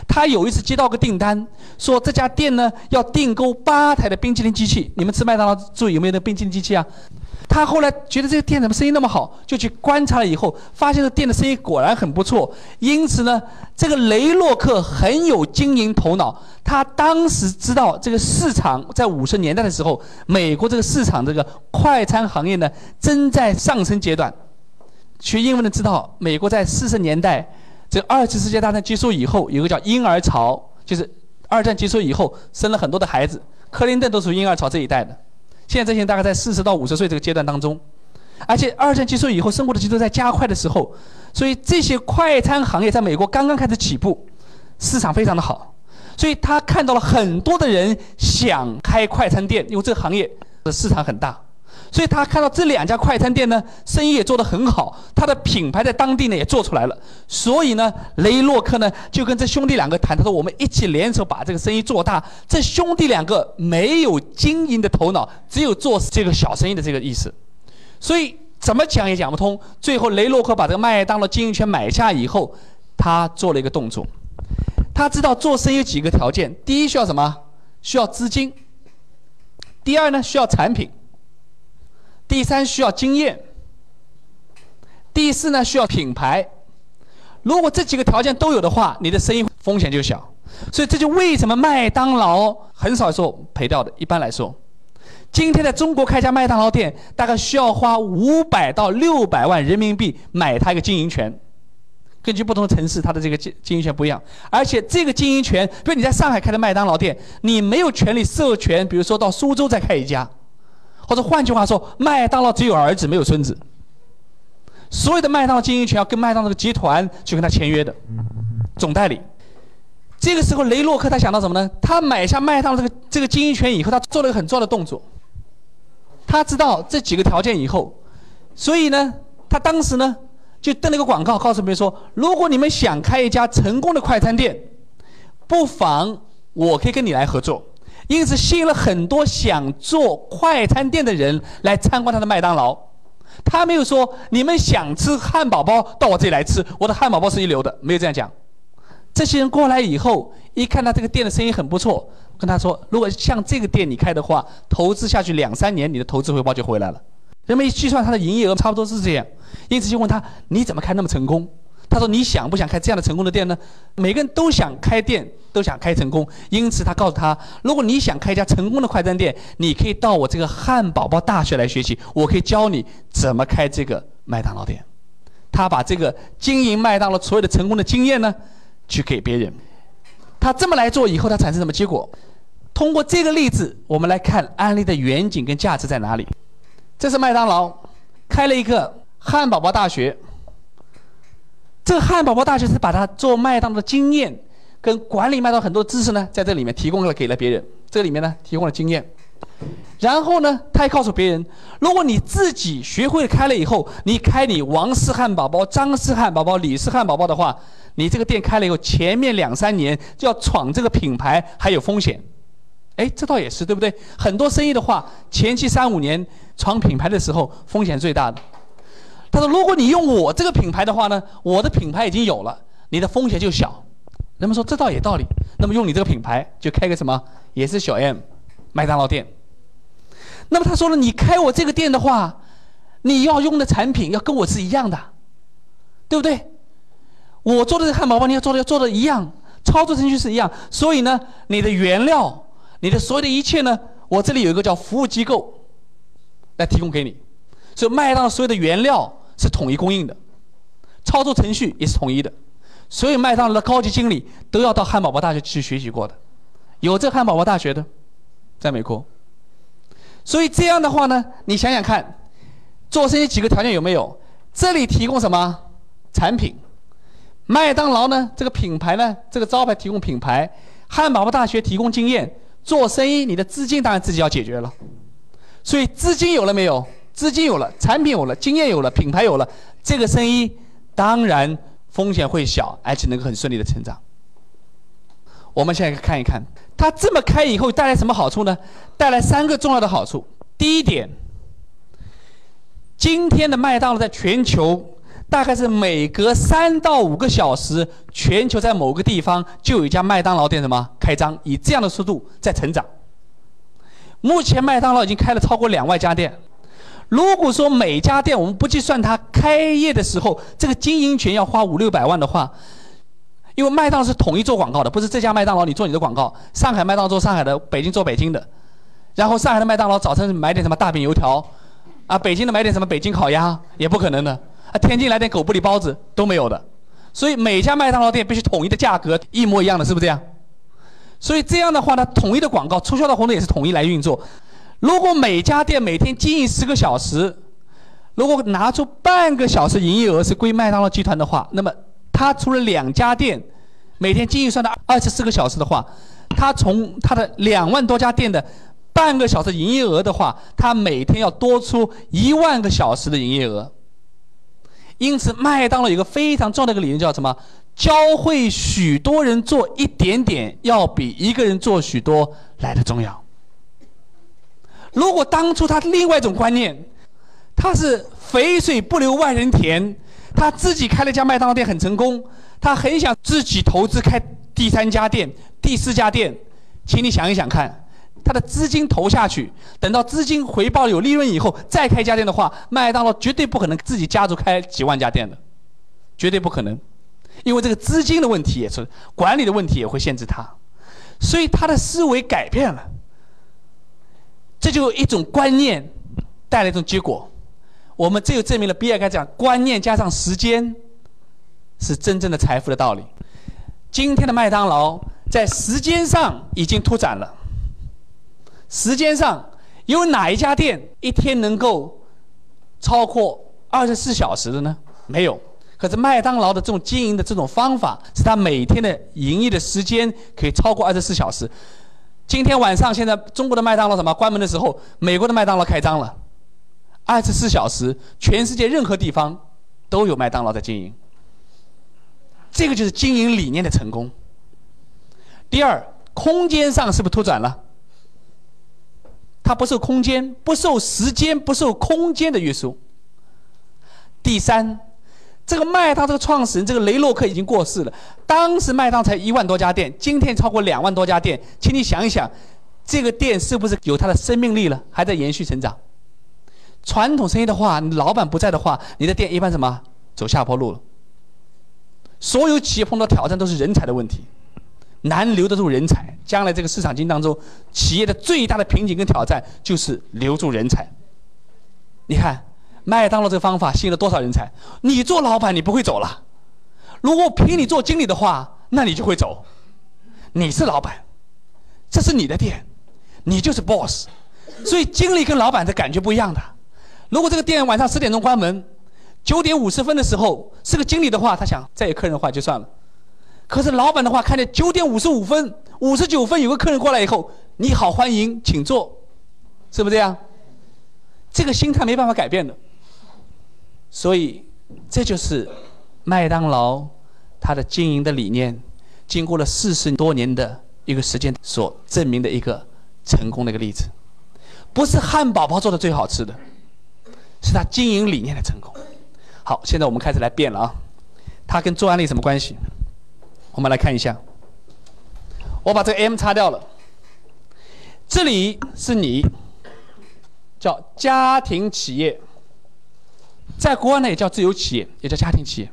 他有一次接到个订单，说这家店呢要订购八台的冰淇淋机器。你们吃麦当劳注意有没有那冰淇淋机器啊？他后来觉得这个店怎么生意那么好，就去观察了以后，发现这店的生意果然很不错。因此呢，这个雷洛克很有经营头脑。他当时知道这个市场在五十年代的时候，美国这个市场这个快餐行业呢正在上升阶段。学英文的知道，美国在四十年代这二次世界大战结束以后，有个叫婴儿潮，就是二战结束以后生了很多的孩子，克林顿都属于婴儿潮这一代的。现在这些人大概在四十到五十岁这个阶段当中，而且二战结束以后，生活的节奏在加快的时候，所以这些快餐行业在美国刚刚开始起步，市场非常的好，所以他看到了很多的人想开快餐店，因为这个行业的市场很大。所以他看到这两家快餐店呢，生意也做得很好，他的品牌在当地呢也做出来了。所以呢，雷洛克呢就跟这兄弟两个谈，他说我们一起联手把这个生意做大。这兄弟两个没有经营的头脑，只有做这个小生意的这个意思。所以怎么讲也讲不通。最后雷洛克把这个麦当劳经营权买下以后，他做了一个动作。他知道做生意有几个条件：第一需要什么？需要资金；第二呢需要产品。第三需要经验，第四呢需要品牌。如果这几个条件都有的话，你的生意风险就小。所以这就为什么麦当劳很少说赔掉的。一般来说，今天在中国开家麦当劳店，大概需要花五百到六百万人民币买它一个经营权。根据不同城市，它的这个经经营权不一样。而且这个经营权，比如你在上海开的麦当劳店，你没有权利授权，比如说到苏州再开一家。或者换句话说，麦当劳只有儿子没有孙子，所有的麦当劳经营权要跟麦当劳的集团去跟他签约的总代理。这个时候，雷洛克他想到什么呢？他买下麦当劳这个这个经营权以后，他做了一个很重要的动作。他知道这几个条件以后，所以呢，他当时呢就登了一个广告，告诉别人说：如果你们想开一家成功的快餐店，不妨我可以跟你来合作。因此，吸引了很多想做快餐店的人来参观他的麦当劳。他没有说你们想吃汉堡包到我这里来吃，我的汉堡包是一流的，没有这样讲。这些人过来以后，一看到这个店的生意很不错，跟他说：如果像这个店你开的话，投资下去两三年，你的投资回报就回来了。人们一计算他的营业额，差不多是这样。因此就问他：你怎么开那么成功？他说：“你想不想开这样的成功的店呢？每个人都想开店，都想开成功。因此，他告诉他：如果你想开一家成功的快餐店，你可以到我这个汉堡包大学来学习，我可以教你怎么开这个麦当劳店。他把这个经营麦当劳所有的成功的经验呢，去给别人。他这么来做以后，他产生什么结果？通过这个例子，我们来看案例的远景跟价值在哪里。这是麦当劳开了一个汉堡包大学。”这个汉堡包大学是把它做麦当劳的经验跟管理麦当劳很多知识呢，在这里面提供了给了别人。这里面呢提供了经验，然后呢，他还告诉别人，如果你自己学会开了以后，你开你王氏汉堡包、张氏汉堡包、李氏汉堡包的话，你这个店开了以后，前面两三年就要闯这个品牌还有风险。哎，这倒也是，对不对？很多生意的话，前期三五年闯品牌的时候，风险最大的。他说：“如果你用我这个品牌的话呢，我的品牌已经有了，你的风险就小。”人们说这倒也道理。那么用你这个品牌就开个什么，也是小 M，麦当劳店。那么他说了，你开我这个店的话，你要用的产品要跟我是一样的，对不对？我做的汉堡包你要做的要做的一样，操作程序是一样。所以呢，你的原料，你的所有的一切呢，我这里有一个叫服务机构来提供给你。所以麦当劳所有的原料。是统一供应的，操作程序也是统一的，所以麦当劳的高级经理都要到汉堡包大学去学习过的，有这汉堡包大学的，在美国。所以这样的话呢，你想想看，做生意几个条件有没有？这里提供什么产品？麦当劳呢？这个品牌呢？这个招牌提供品牌，汉堡包大学提供经验。做生意，你的资金当然自己要解决了。所以资金有了没有？资金有了，产品有了，经验有了，品牌有了，这个生意当然风险会小，而且能够很顺利的成长。我们现在看一看，它这么开以后带来什么好处呢？带来三个重要的好处。第一点，今天的麦当劳在全球大概是每隔三到五个小时，全球在某个地方就有一家麦当劳店什么开张，以这样的速度在成长。目前麦当劳已经开了超过两万家店。如果说每家店我们不计算它开业的时候这个经营权要花五六百万的话，因为麦当劳是统一做广告的，不是这家麦当劳你做你的广告，上海麦当劳做上海的，北京做北京的，然后上海的麦当劳早晨买点什么大饼油条，啊，北京的买点什么北京烤鸭，也不可能的，啊，天津来点狗不理包子都没有的，所以每家麦当劳店必须统一的价格，一模一样的，是不是这样？所以这样的话呢，统一的广告、促销的活动也是统一来运作。如果每家店每天经营十个小时，如果拿出半个小时营业额是归麦当劳集团的话，那么他除了两家店每天经营算的二十四个小时的话，他从他的两万多家店的半个小时营业额的话，他每天要多出一万个小时的营业额。因此，麦当劳有个非常重要的一个理念叫什么？教会许多人做一点点，要比一个人做许多来的重要。如果当初他另外一种观念，他是肥水不流外人田，他自己开了家麦当劳店很成功，他很想自己投资开第三家店、第四家店，请你想一想看，他的资金投下去，等到资金回报有利润以后再开家店的话，麦当劳绝对不可能自己家族开几万家店的，绝对不可能。因为这个资金的问题也是管理的问题，也会限制他，所以他的思维改变了。这就一种观念带来一种结果。我们这就证明了比尔盖茨讲观念加上时间是真正的财富的道理。今天的麦当劳在时间上已经拓展了。时间上有哪一家店一天能够超过二十四小时的呢？没有。可是麦当劳的这种经营的这种方法，是他每天的营业的时间可以超过二十四小时。今天晚上，现在中国的麦当劳什么关门的时候，美国的麦当劳开张了，二十四小时，全世界任何地方都有麦当劳在经营。这个就是经营理念的成功。第二，空间上是不是拓展了？它不受空间、不受时间、不受空间的约束。第三。这个麦当这个创始人这个雷洛克已经过世了。当时麦当才一万多家店，今天超过两万多家店，请你想一想，这个店是不是有它的生命力了，还在延续成长？传统生意的话，老板不在的话，你的店一般什么走下坡路了。所有企业碰到挑战都是人才的问题，难留得住人才。将来这个市场经济当中，企业的最大的瓶颈跟挑战就是留住人才。你看。麦当劳这个方法吸引了多少人才？你做老板，你不会走了。如果凭你做经理的话，那你就会走。你是老板，这是你的店，你就是 boss。所以经理跟老板的感觉不一样的。如果这个店晚上十点钟关门，九点五十分的时候是个经理的话，他想再有客人的话就算了。可是老板的话，看见九点五十五分、五十九分有个客人过来以后，你好，欢迎，请坐，是不是这样？这个心态没办法改变的。所以，这就是麦当劳它的经营的理念，经过了四十多年的一个时间所证明的一个成功的一个例子。不是汉堡包做的最好吃的，是它经营理念的成功。好，现在我们开始来变了啊，它跟做案例什么关系？我们来看一下。我把这个 M 擦掉了，这里是你，叫家庭企业。在国外呢，也叫自由企业，也叫家庭企业。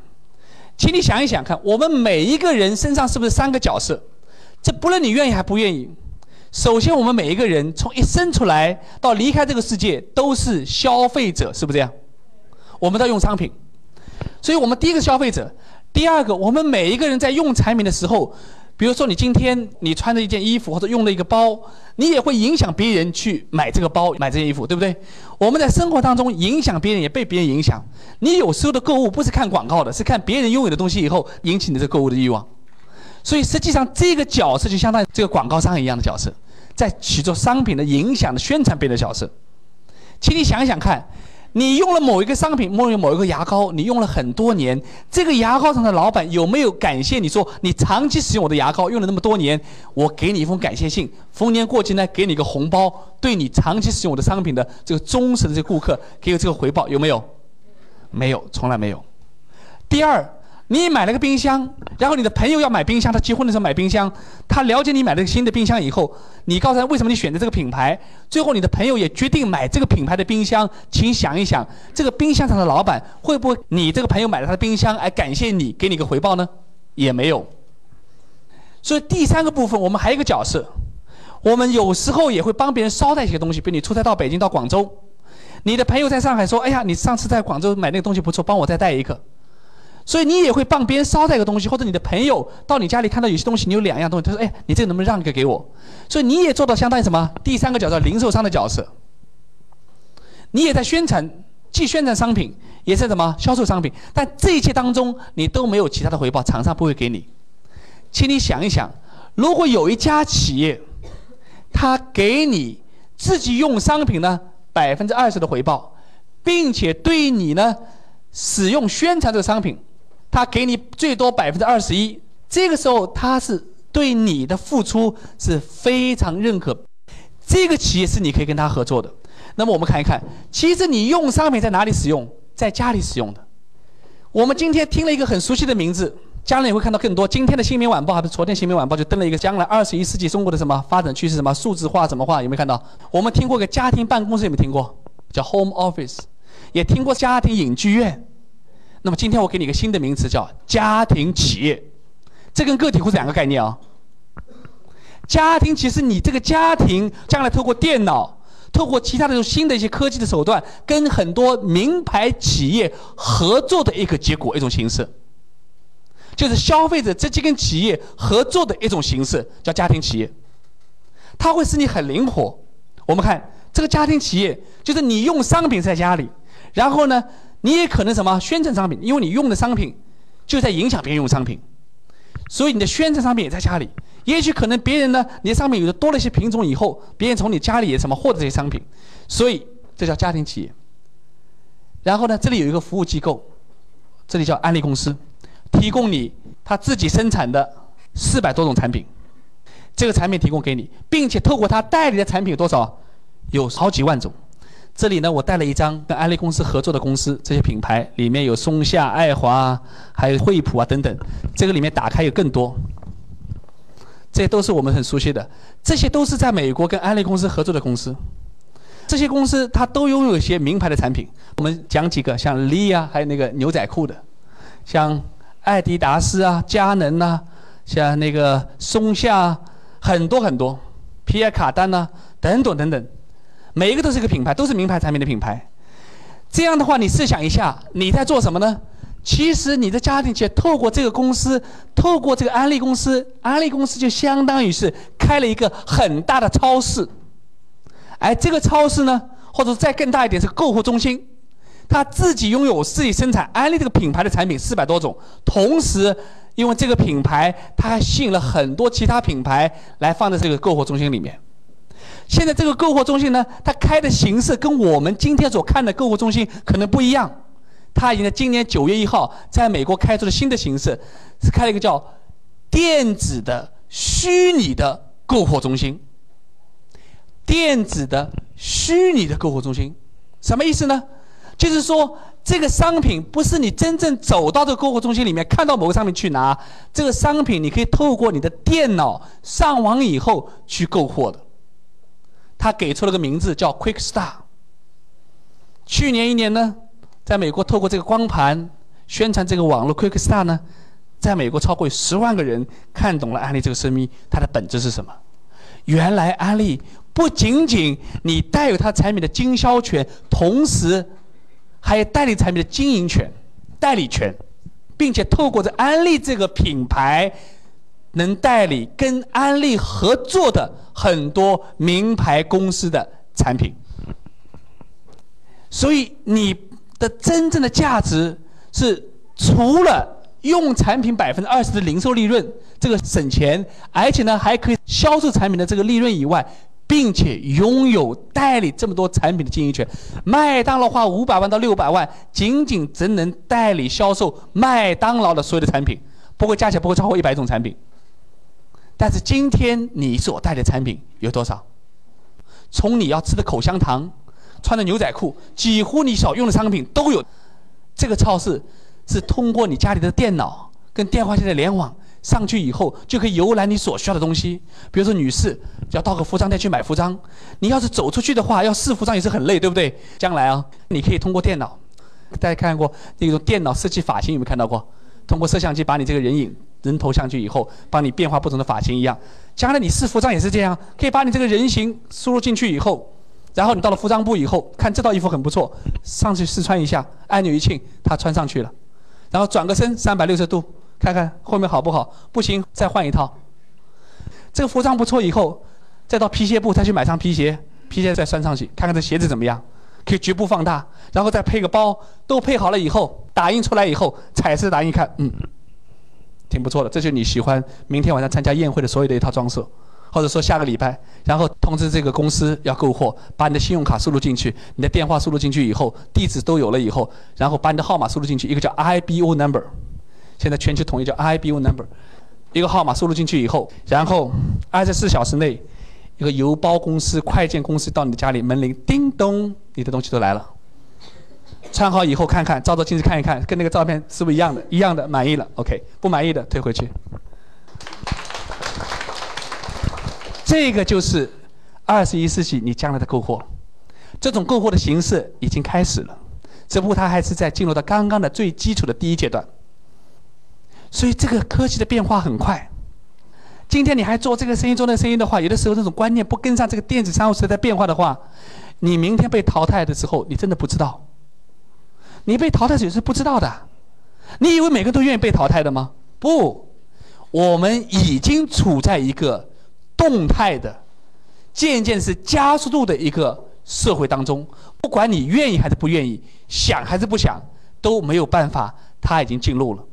请你想一想看，我们每一个人身上是不是三个角色？这不论你愿意还不愿意。首先，我们每一个人从一生出来到离开这个世界，都是消费者，是不是这样？我们在用商品，所以我们第一个消费者。第二个，我们每一个人在用产品的时候。比如说，你今天你穿着一件衣服或者用了一个包，你也会影响别人去买这个包、买这件衣服，对不对？我们在生活当中影响别人，也被别人影响。你有时候的购物不是看广告的，是看别人拥有的东西以后引起你这购物的欲望。所以实际上这个角色就相当于这个广告商一样的角色，在起着商品的影响的宣传别人的角色。请你想想看。你用了某一个商品，某某一个牙膏，你用了很多年，这个牙膏厂的老板有没有感谢你说你长期使用我的牙膏，用了那么多年，我给你一封感谢信，逢年过节呢给你个红包，对你长期使用我的商品的这个忠实的这个顾客给予这个回报有没有？没有，从来没有。第二。你买了个冰箱，然后你的朋友要买冰箱，他结婚的时候买冰箱，他了解你买了个新的冰箱以后，你告诉他为什么你选择这个品牌，最后你的朋友也决定买这个品牌的冰箱，请想一想，这个冰箱厂的老板会不会你这个朋友买了他的冰箱，来感谢你，给你个回报呢？也没有。所以第三个部分，我们还有一个角色，我们有时候也会帮别人捎带一些东西，比如你出差到北京到广州，你的朋友在上海说，哎呀，你上次在广州买那个东西不错，帮我再带一个。所以你也会帮别人捎带个东西，或者你的朋友到你家里看到有些东西，你有两样东西，他说：“哎，你这个能不能让一个给我？”所以你也做到相当于什么？第三个角色，零售商的角色。你也在宣传，既宣传商品，也是什么销售商品。但这一切当中，你都没有其他的回报，厂商不会给你。请你想一想，如果有一家企业，他给你自己用商品呢百分之二十的回报，并且对你呢使用宣传这个商品。他给你最多百分之二十一，这个时候他是对你的付出是非常认可，这个企业是你可以跟他合作的。那么我们看一看，其实你用商品在哪里使用？在家里使用的。我们今天听了一个很熟悉的名字，将来你会看到更多。今天的新民晚报还不是昨天新民晚报就登了一个将来二十一世纪中国的什么发展趋势？什么数字化？怎么化？有没有看到？我们听过个家庭办公室，有没有听过？叫 home office，也听过家庭影剧院。那么今天我给你一个新的名词，叫家庭企业，这跟个体户是两个概念啊。家庭其实你这个家庭将来透过电脑，透过其他的新的一些科技的手段，跟很多名牌企业合作的一个结果，一种形式，就是消费者直接跟企业合作的一种形式，叫家庭企业。它会使你很灵活。我们看这个家庭企业，就是你用商品在家里，然后呢？你也可能什么宣传商品，因为你用的商品就在影响别人用商品，所以你的宣传商品也在家里。也许可能别人呢，你的商品有的多了一些品种以后，别人从你家里也什么获得这些商品，所以这叫家庭企业。然后呢，这里有一个服务机构，这里叫安利公司，提供你他自己生产的四百多种产品，这个产品提供给你，并且透过他代理的产品有多少？有好几万种。这里呢，我带了一张跟安利公司合作的公司，这些品牌里面有松下、爱华，还有惠普啊等等。这个里面打开有更多，这都是我们很熟悉的，这些都是在美国跟安利公司合作的公司。这些公司它都拥有一些名牌的产品。我们讲几个，像 Lee 啊，还有那个牛仔裤的，像艾迪达斯啊、佳能呐，像那个松下，很多很多，皮尔卡丹呐，等等等等。每一个都是一个品牌，都是名牌产品的品牌。这样的话，你试想一下，你在做什么呢？其实你的家庭企业透过这个公司，透过这个安利公司，安利公司就相当于是开了一个很大的超市。而这个超市呢，或者再更大一点是购物中心，它自己拥有自己生产安利这个品牌的产品四百多种，同时因为这个品牌，它还吸引了很多其他品牌来放在这个购物中心里面。现在这个购货中心呢，它开的形式跟我们今天所看的购物中心可能不一样。它已经在今年九月一号在美国开出了新的形式，是开了一个叫电子的虚拟的购货中心。电子的虚拟的购货中心，什么意思呢？就是说这个商品不是你真正走到这个购物中心里面看到某个商品去拿，这个商品你可以透过你的电脑上网以后去购货的。他给出了个名字叫 QuickStar。去年一年呢，在美国透过这个光盘宣传这个网络 QuickStar 呢，在美国超过十万个人看懂了安利这个生意，它的本质是什么？原来安利不仅仅你带有它产品的经销权，同时还有代理产品的经营权、代理权，并且透过这安利这个品牌。能代理跟安利合作的很多名牌公司的产品，所以你的真正的价值是除了用产品百分之二十的零售利润这个省钱，而且呢还可以销售产品的这个利润以外，并且拥有代理这么多产品的经营权。麦当劳花五百万到六百万，仅仅只能代理销售麦当劳的所有的产品，不过加起来不会超过一百种产品。但是今天你所带的产品有多少？从你要吃的口香糖，穿的牛仔裤，几乎你所用的商品都有。这个超市是通过你家里的电脑跟电话线的联网上去以后，就可以游览你所需要的东西。比如说女士要到个服装店去买服装，你要是走出去的话，要试服装也是很累，对不对？将来啊，你可以通过电脑，大家看过那种电脑设计发型有没有看到过？通过摄像机把你这个人影。人头上去以后，帮你变化不同的发型一样。将来你试服装也是这样，可以把你这个人形输入进去以后，然后你到了服装部以后，看这套衣服很不错，上去试穿一下，按钮一揿，它穿上去了。然后转个身三百六十度，看看后面好不好？不行，再换一套。这个服装不错以后，再到皮鞋部再去买双皮鞋，皮鞋再穿上去，看看这鞋子怎么样，可以局部放大，然后再配个包，都配好了以后，打印出来以后，彩色打印看，嗯，挺不错的，这就是你喜欢明天晚上参加宴会的所有的一套装饰。或者说下个礼拜，然后通知这个公司要购货，把你的信用卡输入进去，你的电话输入进去以后，地址都有了以后，然后把你的号码输入进去，一个叫 IBO number，现在全球统一叫 IBO number，一个号码输入进去以后，然后二十四小时内，一个邮包公司、快件公司到你的家里门铃，叮咚，你的东西都来了。穿好以后看看，照照镜子看一看，跟那个照片是不是一样的？一样的，满意了，OK，不满意的退回去。这个就是二十一世纪你将来的购货，这种购货的形式已经开始了，只不过它还是在进入到刚刚的最基础的第一阶段。所以这个科技的变化很快。今天你还做这个生意做那个生意的话，有的时候这种观念不跟上这个电子商务时代变化的话，你明天被淘汰的时候，你真的不知道。你被淘汰谁是不知道的。你以为每个都愿意被淘汰的吗？不，我们已经处在一个。动态的，渐渐是加速度的一个社会当中，不管你愿意还是不愿意，想还是不想，都没有办法，它已经进入了。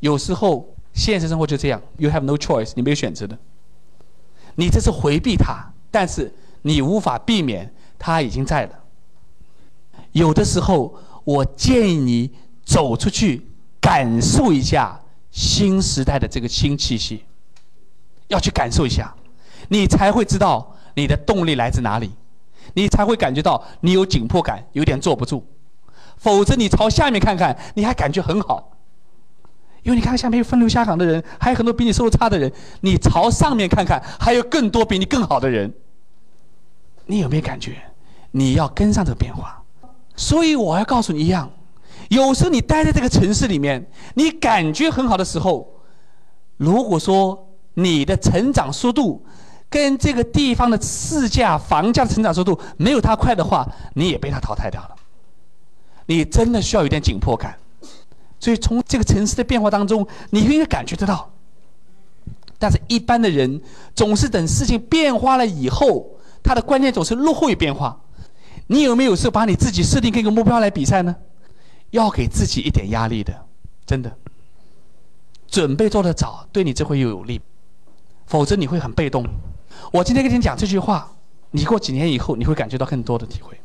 有时候现实生活就这样，you have no choice，你没有选择的。你这是回避它，但是你无法避免，它已经在了。有的时候，我建议你走出去，感受一下新时代的这个新气息。要去感受一下，你才会知道你的动力来自哪里，你才会感觉到你有紧迫感，有点坐不住。否则你朝下面看看，你还感觉很好，因为你看下面有分流下岗的人，还有很多比你收入差的人。你朝上面看看，还有更多比你更好的人。你有没有感觉？你要跟上这个变化。所以我要告诉你一样，有时候你待在这个城市里面，你感觉很好的时候，如果说。你的成长速度跟这个地方的市价、房价的成长速度没有它快的话，你也被它淘汰掉了。你真的需要有点紧迫感。所以从这个城市的变化当中，你应该感觉得到。但是，一般的人总是等事情变化了以后，他的观念总是落后于变化。你有没有是把你自己设定跟一个目标来比赛呢？要给自己一点压力的，真的。准备做得早，对你这会又有利。否则你会很被动。我今天跟你讲这句话，你过几年以后你会感觉到更多的体会。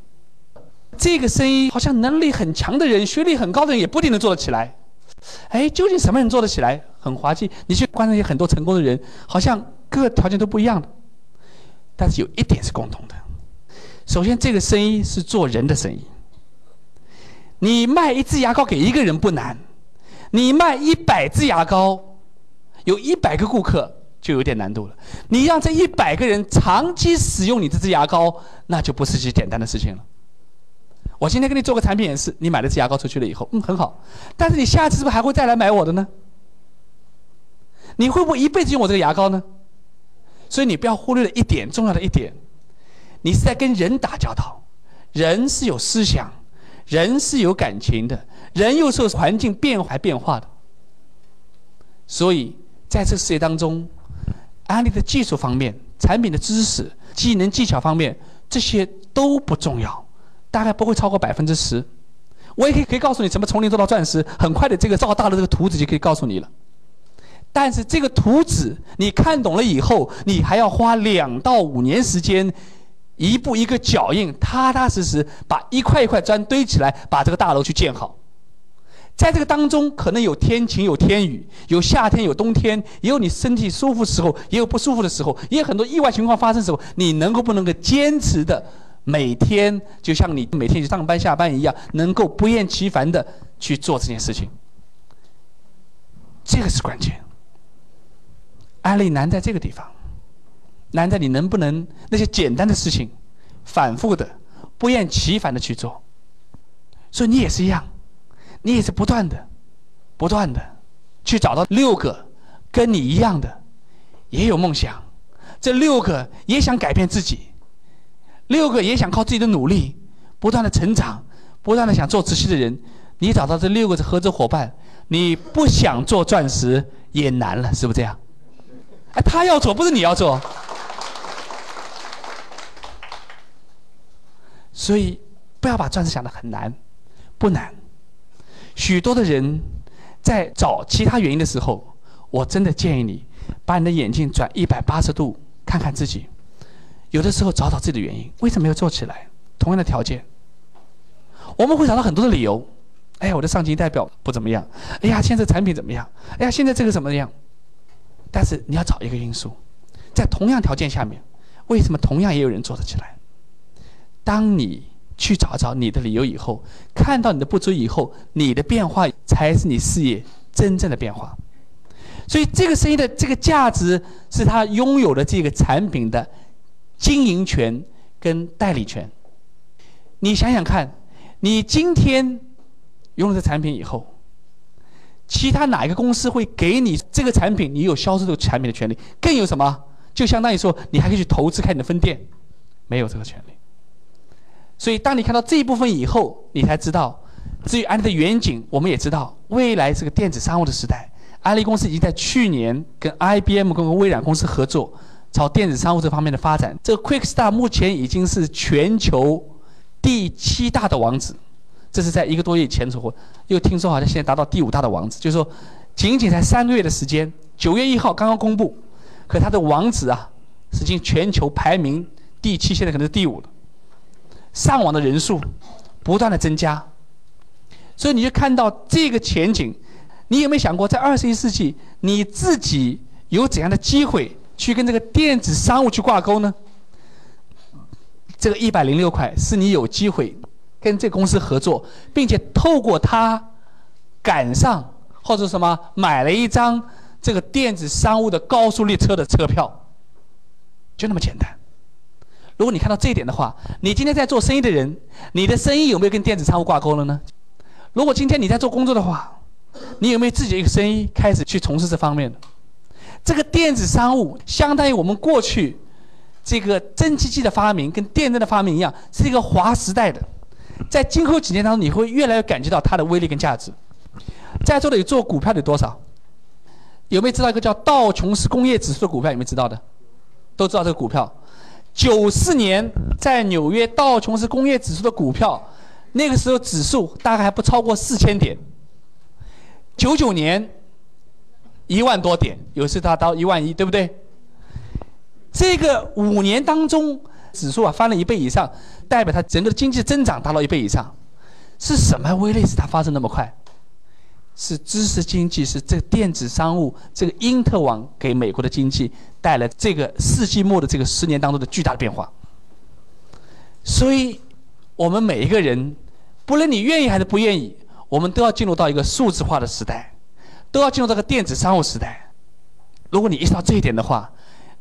这个生意好像能力很强的人、学历很高的人也不一定能做得起来。哎，究竟什么人做得起来？很滑稽。你去观察一些很多成功的人，好像各个条件都不一样的。但是有一点是共同的：首先，这个生意是做人的生意。你卖一支牙膏给一个人不难，你卖一百支牙膏，有一百个顾客。就有点难度了。你让这一百个人长期使用你这支牙膏，那就不是件简单的事情了。我今天给你做个产品演示，你买了支牙膏出去了以后，嗯，很好。但是你下次是不是还会再来买我的呢？你会不会一辈子用我这个牙膏呢？所以你不要忽略了一点重要的一点，你是在跟人打交道，人是有思想，人是有感情的，人又受环境变化变化的。所以在这个世界当中。安利的技术方面、产品的知识、技能技巧方面，这些都不重要，大概不会超过百分之十。我也可以可以告诉你怎么从零做到钻石，很快的这个造大的这个图纸就可以告诉你了。但是这个图纸你看懂了以后，你还要花两到五年时间，一步一个脚印，踏踏实实把一块一块砖堆起来，把这个大楼去建好。在这个当中，可能有天晴，有天雨，有夏天，有冬天，也有你身体舒服时候，也有不舒服的时候，也有很多意外情况发生的时候。你能够不能够坚持的每天，就像你每天去上班下班一样，能够不厌其烦的去做这件事情，这个是关键。安利难在这个地方，难在你能不能那些简单的事情，反复的、不厌其烦的去做。所以你也是一样。你也是不断的、不断的去找到六个跟你一样的，也有梦想，这六个也想改变自己，六个也想靠自己的努力不断的成长，不断的想做仔细的人，你找到这六个合作伙伴，你不想做钻石也难了，是不是这样？哎，他要做，不是你要做。所以不要把钻石想得很难，不难。许多的人在找其他原因的时候，我真的建议你把你的眼睛转一百八十度看看自己。有的时候找找自己的原因，为什么没有做起来？同样的条件，我们会找到很多的理由。哎呀，我的上级代表不怎么样。哎呀，现在产品怎么样？哎呀，现在这个怎么样？但是你要找一个因素，在同样条件下面，为什么同样也有人做得起来？当你去找找你的理由以后，看到你的不足以后，你的变化才是你事业真正的变化。所以，这个生意的这个价值是他拥有的这个产品的经营权跟代理权。你想想看，你今天用了这产品以后，其他哪一个公司会给你这个产品？你有销售这个产品的权利？更有什么？就相当于说，你还可以去投资开你的分店，没有这个权利。所以，当你看到这一部分以后，你才知道，至于安利的远景，我们也知道，未来是个电子商务的时代。安利公司已经在去年跟 IBM 跟微软公司合作，朝电子商务这方面的发展。这个 QuickStar 目前已经是全球第七大的网址，这是在一个多月以前出又听说好像现在达到第五大的网址，就是说，仅仅才三个月的时间，九月一号刚刚公布，可它的网址啊，已经全球排名第七，现在可能是第五了。上网的人数不断的增加，所以你就看到这个前景。你有没有想过，在二十一世纪，你自己有怎样的机会去跟这个电子商务去挂钩呢？这个一百零六块是你有机会跟这公司合作，并且透过它赶上或者什么买了一张这个电子商务的高速列车的车票，就那么简单。如果你看到这一点的话，你今天在做生意的人，你的生意有没有跟电子商务挂钩了呢？如果今天你在做工作的话，你有没有自己一个生意开始去从事这方面的？这个电子商务相当于我们过去这个蒸汽机的发明跟电灯的发明一样，是一个划时代的。在今后几年当中，你会越来越感觉到它的威力跟价值。在座的有做股票的多少？有没有知道一个叫道琼斯工业指数的股票？有没有知道的？都知道这个股票。九四年在纽约道琼斯工业指数的股票，那个时候指数大概还不超过四千点。九九年一万多点，有时达到一万一，对不对？这个五年当中，指数啊翻了一倍以上，代表它整个经济增长达到一倍以上。是什么威力使它发生那么快？是知识经济，是这个电子商务，这个因特网给美国的经济。带来这个世纪末的这个十年当中的巨大的变化，所以，我们每一个人，不论你愿意还是不愿意，我们都要进入到一个数字化的时代，都要进入这个电子商务时代。如果你意识到这一点的话，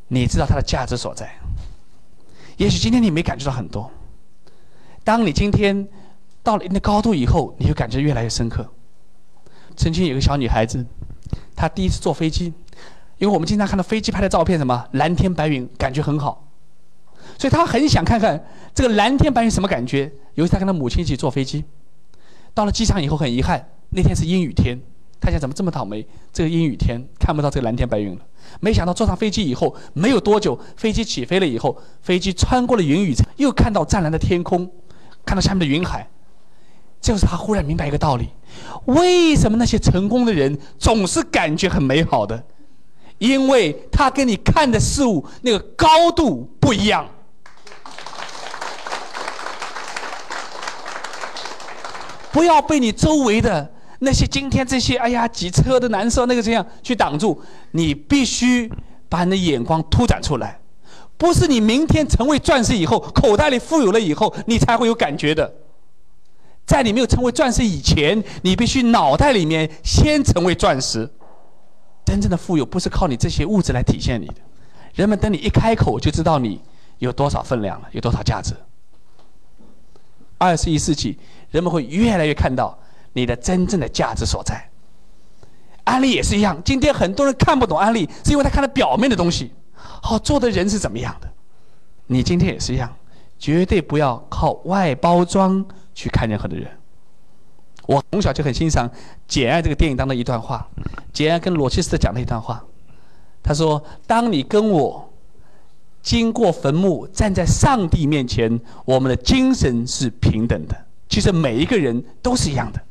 你知道它的价值所在。也许今天你没感觉到很多，当你今天到了一定的高度以后，你会感觉越来越深刻。曾经有个小女孩子，她第一次坐飞机。因为我们经常看到飞机拍的照片，什么蓝天白云，感觉很好，所以她很想看看这个蓝天白云什么感觉。尤其她跟她母亲一起坐飞机，到了机场以后很遗憾，那天是阴雨天，她想怎么这么倒霉，这个阴雨天看不到这个蓝天白云了。没想到坐上飞机以后没有多久，飞机起飞了以后，飞机穿过了云雨，又看到湛蓝的天空，看到下面的云海。就是他忽然明白一个道理：为什么那些成功的人总是感觉很美好的？因为他跟你看的事物那个高度不一样，不要被你周围的那些今天这些哎呀挤车的难受那个这样去挡住，你必须把你的眼光突展出来，不是你明天成为钻石以后，口袋里富有了以后，你才会有感觉的，在你没有成为钻石以前，你必须脑袋里面先成为钻石。真正的富有不是靠你这些物质来体现你的，人们等你一开口就知道你有多少分量了，有多少价值。二十一世纪，人们会越来越看到你的真正的价值所在。安利也是一样，今天很多人看不懂安利，是因为他看了表面的东西，好做的人是怎么样的。你今天也是一样，绝对不要靠外包装去看任何的人。我从小就很欣赏《简爱》这个电影当中一段话，简爱跟罗切斯特讲的一段话，他说：“当你跟我经过坟墓，站在上帝面前，我们的精神是平等的。其实每一个人都是一样的，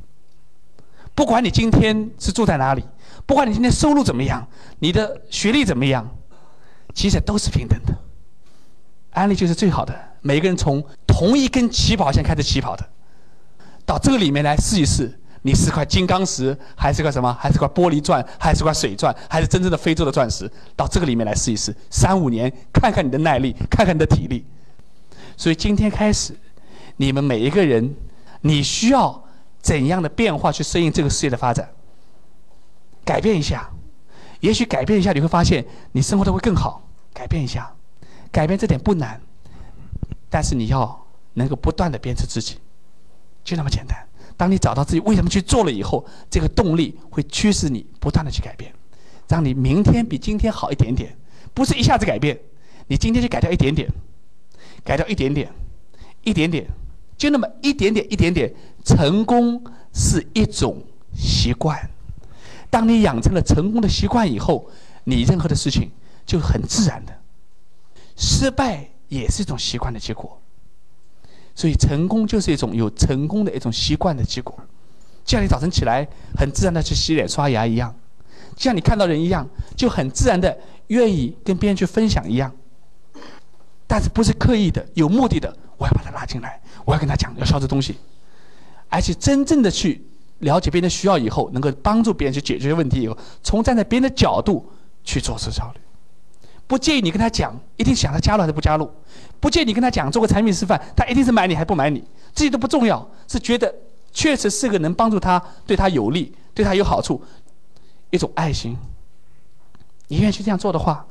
不管你今天是住在哪里，不管你今天收入怎么样，你的学历怎么样，其实都是平等的。安利就是最好的，每个人从同一根起跑线开始起跑的。”到这个里面来试一试，你是块金刚石，还是块什么？还是块玻璃钻，还是块水钻，还是真正的非洲的钻石？到这个里面来试一试，三五年，看看你的耐力，看看你的体力。所以今天开始，你们每一个人，你需要怎样的变化去适应这个世界的发展？改变一下，也许改变一下，你会发现你生活的会更好。改变一下，改变这点不难，但是你要能够不断的鞭策自己。就那么简单。当你找到自己为什么去做了以后，这个动力会驱使你不断的去改变，让你明天比今天好一点点。不是一下子改变，你今天就改掉一点点，改掉一点点，一点点，就那么一点点，一点点。成功是一种习惯。当你养成了成功的习惯以后，你任何的事情就很自然的。失败也是一种习惯的结果。所以，成功就是一种有成功的一种习惯的结果，就像你早晨起来很自然的去洗脸刷牙一样，就像你看到人一样，就很自然的愿意跟别人去分享一样。但是不是刻意的、有目的的，我要把他拉进来，我要跟他讲要销这东西，而且真正的去了解别人的需要以后，能够帮助别人去解决问题以后，从站在别人的角度去做出效率。不介意你跟他讲，一定想他加入还是不加入？不介意你跟他讲做个产品示范，他一定是买你还不买你？这些都不重要，是觉得确实是个能帮助他、对他有利、对他有好处一种爱心。你愿意去这样做的话，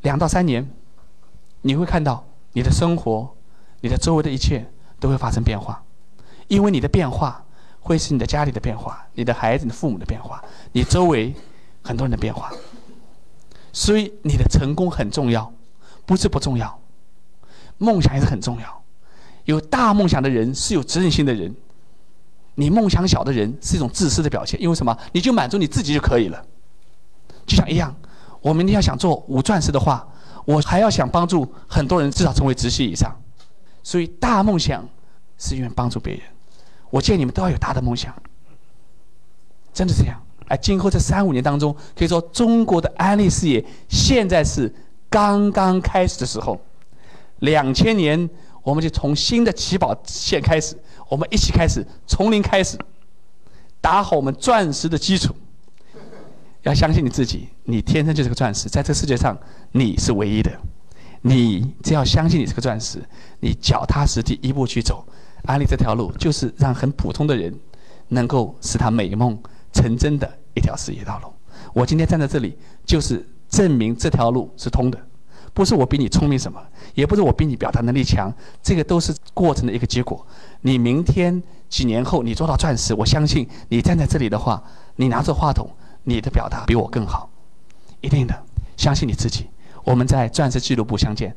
两到三年，你会看到你的生活、你的周围的一切都会发生变化，因为你的变化会是你的家里的变化、你的孩子、你的父母的变化、你周围很多人的变化。所以你的成功很重要，不是不重要。梦想也是很重要。有大梦想的人是有责任心的人。你梦想小的人是一种自私的表现。因为什么？你就满足你自己就可以了。就像一样，我明天要想做五钻石的话，我还要想帮助很多人至少成为直系以上。所以大梦想是愿意帮助别人。我建议你们都要有大的梦想。真的这样。而今后这三五年当中，可以说中国的安利事业现在是刚刚开始的时候。两千年，我们就从新的起跑线开始，我们一起开始，从零开始，打好我们钻石的基础。要相信你自己，你天生就是个钻石，在这世界上你是唯一的。你只要相信你是个钻石，你脚踏实地一步去走，安利这条路就是让很普通的人能够使他美梦。成真的一条事业道路。我今天站在这里，就是证明这条路是通的。不是我比你聪明什么，也不是我比你表达能力强，这个都是过程的一个结果。你明天几年后你做到钻石，我相信你站在这里的话，你拿着话筒，你的表达比我更好，一定的。相信你自己。我们在钻石俱乐部相见。